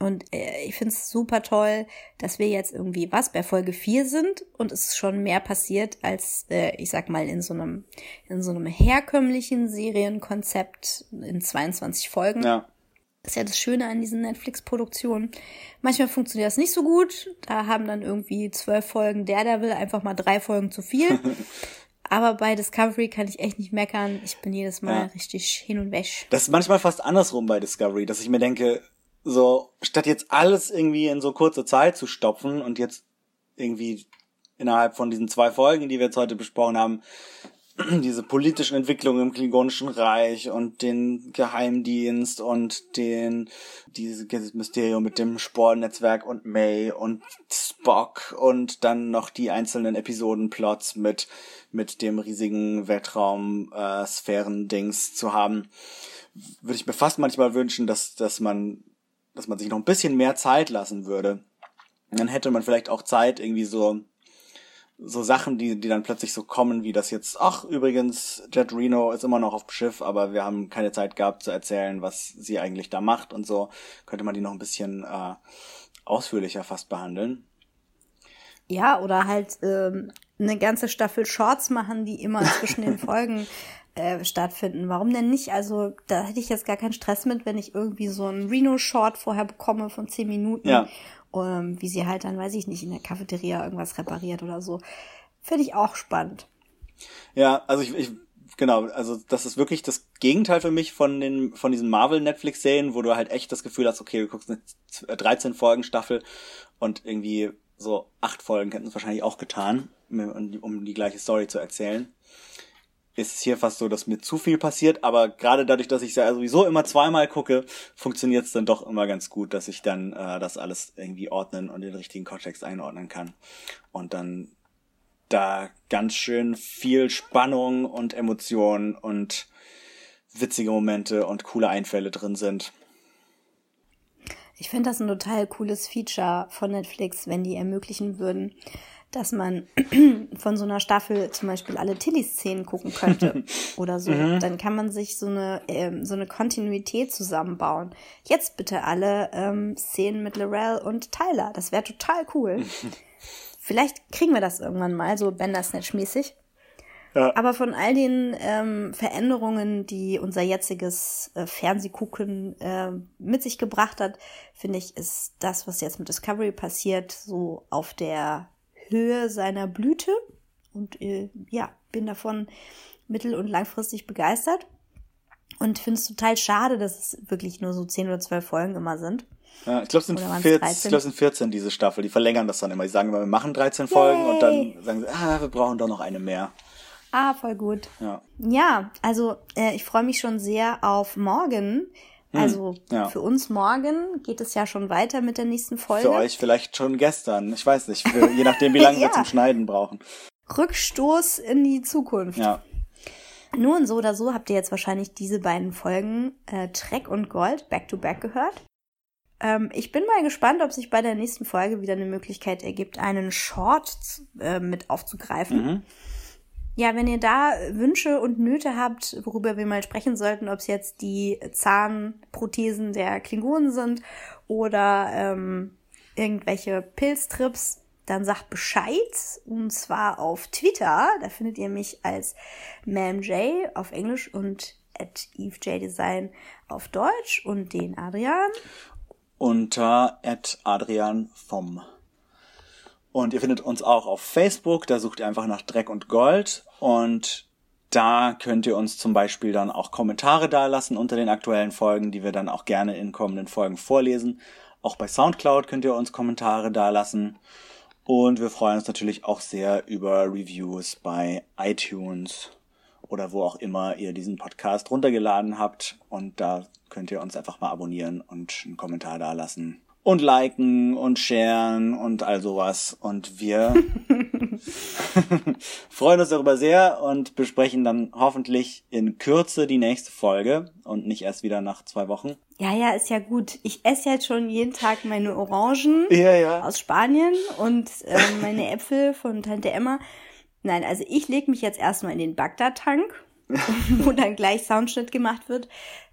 Und äh, ich finde es super toll, dass wir jetzt irgendwie was bei Folge 4 sind und es ist schon mehr passiert als, äh, ich sag mal, in so einem, in so einem herkömmlichen Serienkonzept in 22 Folgen. Ja. Das ist ja das Schöne an diesen Netflix-Produktionen. Manchmal funktioniert das nicht so gut. Da haben dann irgendwie zwölf Folgen der, der will einfach mal drei Folgen zu viel. Aber bei Discovery kann ich echt nicht meckern. Ich bin jedes Mal ja. richtig hin und weg. Das ist manchmal fast andersrum bei Discovery, dass ich mir denke, so, statt jetzt alles irgendwie in so kurze Zeit zu stopfen und jetzt irgendwie innerhalb von diesen zwei Folgen, die wir jetzt heute besprochen haben, diese politischen Entwicklungen im Klingonischen Reich und den Geheimdienst und den dieses Mysterium mit dem Spornetzwerk und May und Spock und dann noch die einzelnen Episodenplots mit mit dem riesigen Weltraum äh, Sphären Dings zu haben, würde ich mir fast manchmal wünschen, dass dass man dass man sich noch ein bisschen mehr Zeit lassen würde. dann hätte man vielleicht auch Zeit irgendwie so so Sachen, die, die dann plötzlich so kommen, wie das jetzt, ach, übrigens, Jet Reno ist immer noch auf dem Schiff, aber wir haben keine Zeit gehabt zu erzählen, was sie eigentlich da macht und so, könnte man die noch ein bisschen äh, ausführlicher fast behandeln. Ja, oder halt ähm, eine ganze Staffel Shorts machen, die immer zwischen den Folgen äh, stattfinden. Warum denn nicht? Also da hätte ich jetzt gar keinen Stress mit, wenn ich irgendwie so einen Reno-Short vorher bekomme von zehn Minuten ja ähm, wie sie halt dann, weiß ich nicht, in der Cafeteria irgendwas repariert oder so. Finde ich auch spannend. Ja, also ich, ich genau, also das ist wirklich das Gegenteil für mich von den von diesen Marvel Netflix Serien, wo du halt echt das Gefühl hast, okay, du guckst eine 13 Folgen Staffel und irgendwie so acht Folgen hätten es wahrscheinlich auch getan, um die gleiche Story zu erzählen ist es hier fast so, dass mir zu viel passiert, aber gerade dadurch, dass ich ja sowieso immer zweimal gucke, funktioniert es dann doch immer ganz gut, dass ich dann äh, das alles irgendwie ordnen und den richtigen Kontext einordnen kann. Und dann da ganz schön viel Spannung und Emotionen und witzige Momente und coole Einfälle drin sind. Ich finde das ein total cooles Feature von Netflix, wenn die ermöglichen würden, dass man von so einer Staffel zum Beispiel alle Tilly-Szenen gucken könnte oder so. Mhm. Dann kann man sich so eine, ähm, so eine Kontinuität zusammenbauen. Jetzt bitte alle ähm, Szenen mit Lorel und Tyler. Das wäre total cool. Vielleicht kriegen wir das irgendwann mal, so Bender-Snatch-mäßig. Ja. Aber von all den ähm, Veränderungen, die unser jetziges äh, Fernsehgucken äh, mit sich gebracht hat, finde ich, ist das, was jetzt mit Discovery passiert, so auf der Höhe seiner Blüte und äh, ja, bin davon mittel- und langfristig begeistert und finde es total schade, dass es wirklich nur so 10 oder 12 Folgen immer sind. Ja, ich glaube, es sind, 14, glaub, sind 14 diese Staffel. Die verlängern das dann immer. Die sagen immer, wir machen 13 Folgen Yay. und dann sagen sie, ah, wir brauchen doch noch eine mehr. Ah, voll gut. Ja. Ja, also äh, ich freue mich schon sehr auf morgen. Also ja. für uns morgen geht es ja schon weiter mit der nächsten Folge. Für euch vielleicht schon gestern. Ich weiß nicht. Für, je nachdem, wie lange Ja. wir zum Schneiden brauchen. Rückstoß in die Zukunft. Ja. Nun, so oder so habt ihr jetzt wahrscheinlich diese beiden Folgen äh, Trek und Gold back to back gehört. Ähm, ich bin mal gespannt, ob sich bei der nächsten Folge wieder eine Möglichkeit ergibt, einen Short äh, mit aufzugreifen. Mhm. Ja, wenn ihr da Wünsche und Nöte habt, worüber wir mal sprechen sollten, ob es jetzt die Zahnprothesen der Klingonen sind oder ähm, irgendwelche Pilztrips, dann sagt Bescheid. Und zwar auf Twitter. Da findet ihr mich als MamJ auf Englisch und at EveJDesign auf Deutsch und den Adrian. Unter Adrian vom. Und ihr findet uns auch auf Facebook. Da sucht ihr einfach nach Dreck und Gold. Und da könnt ihr uns zum Beispiel dann auch Kommentare dalassen unter den aktuellen Folgen, die wir dann auch gerne in kommenden Folgen vorlesen. Auch bei Soundcloud könnt ihr uns Kommentare dalassen. Und wir freuen uns natürlich auch sehr über Reviews bei iTunes oder wo auch immer ihr diesen Podcast runtergeladen habt. Und da könnt ihr uns einfach mal abonnieren und einen Kommentar dalassen. Und liken und sharen und all sowas. Und wir freuen uns darüber sehr und besprechen dann hoffentlich in Kürze die nächste Folge und nicht erst wieder nach zwei Wochen. Ja, ja, ist ja gut. Ich esse jetzt schon jeden Tag meine Orangen. Ja, ja. aus Spanien und ähm, meine Äpfel von Tante Emma. Nein, also ich lege mich jetzt erstmal in den Bagdad-Tank, wo dann gleich Soundschnitt gemacht wird.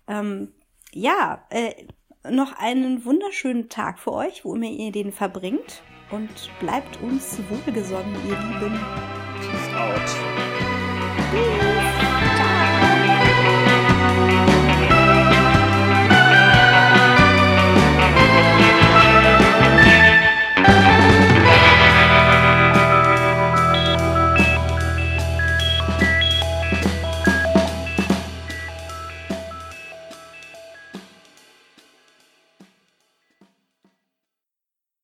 Ähm, ja, äh, noch einen wunderschönen Tag für euch, wo immer ihr den verbringt. Und bleibt uns wohlgesonnen, ihr Lieben. Peace out.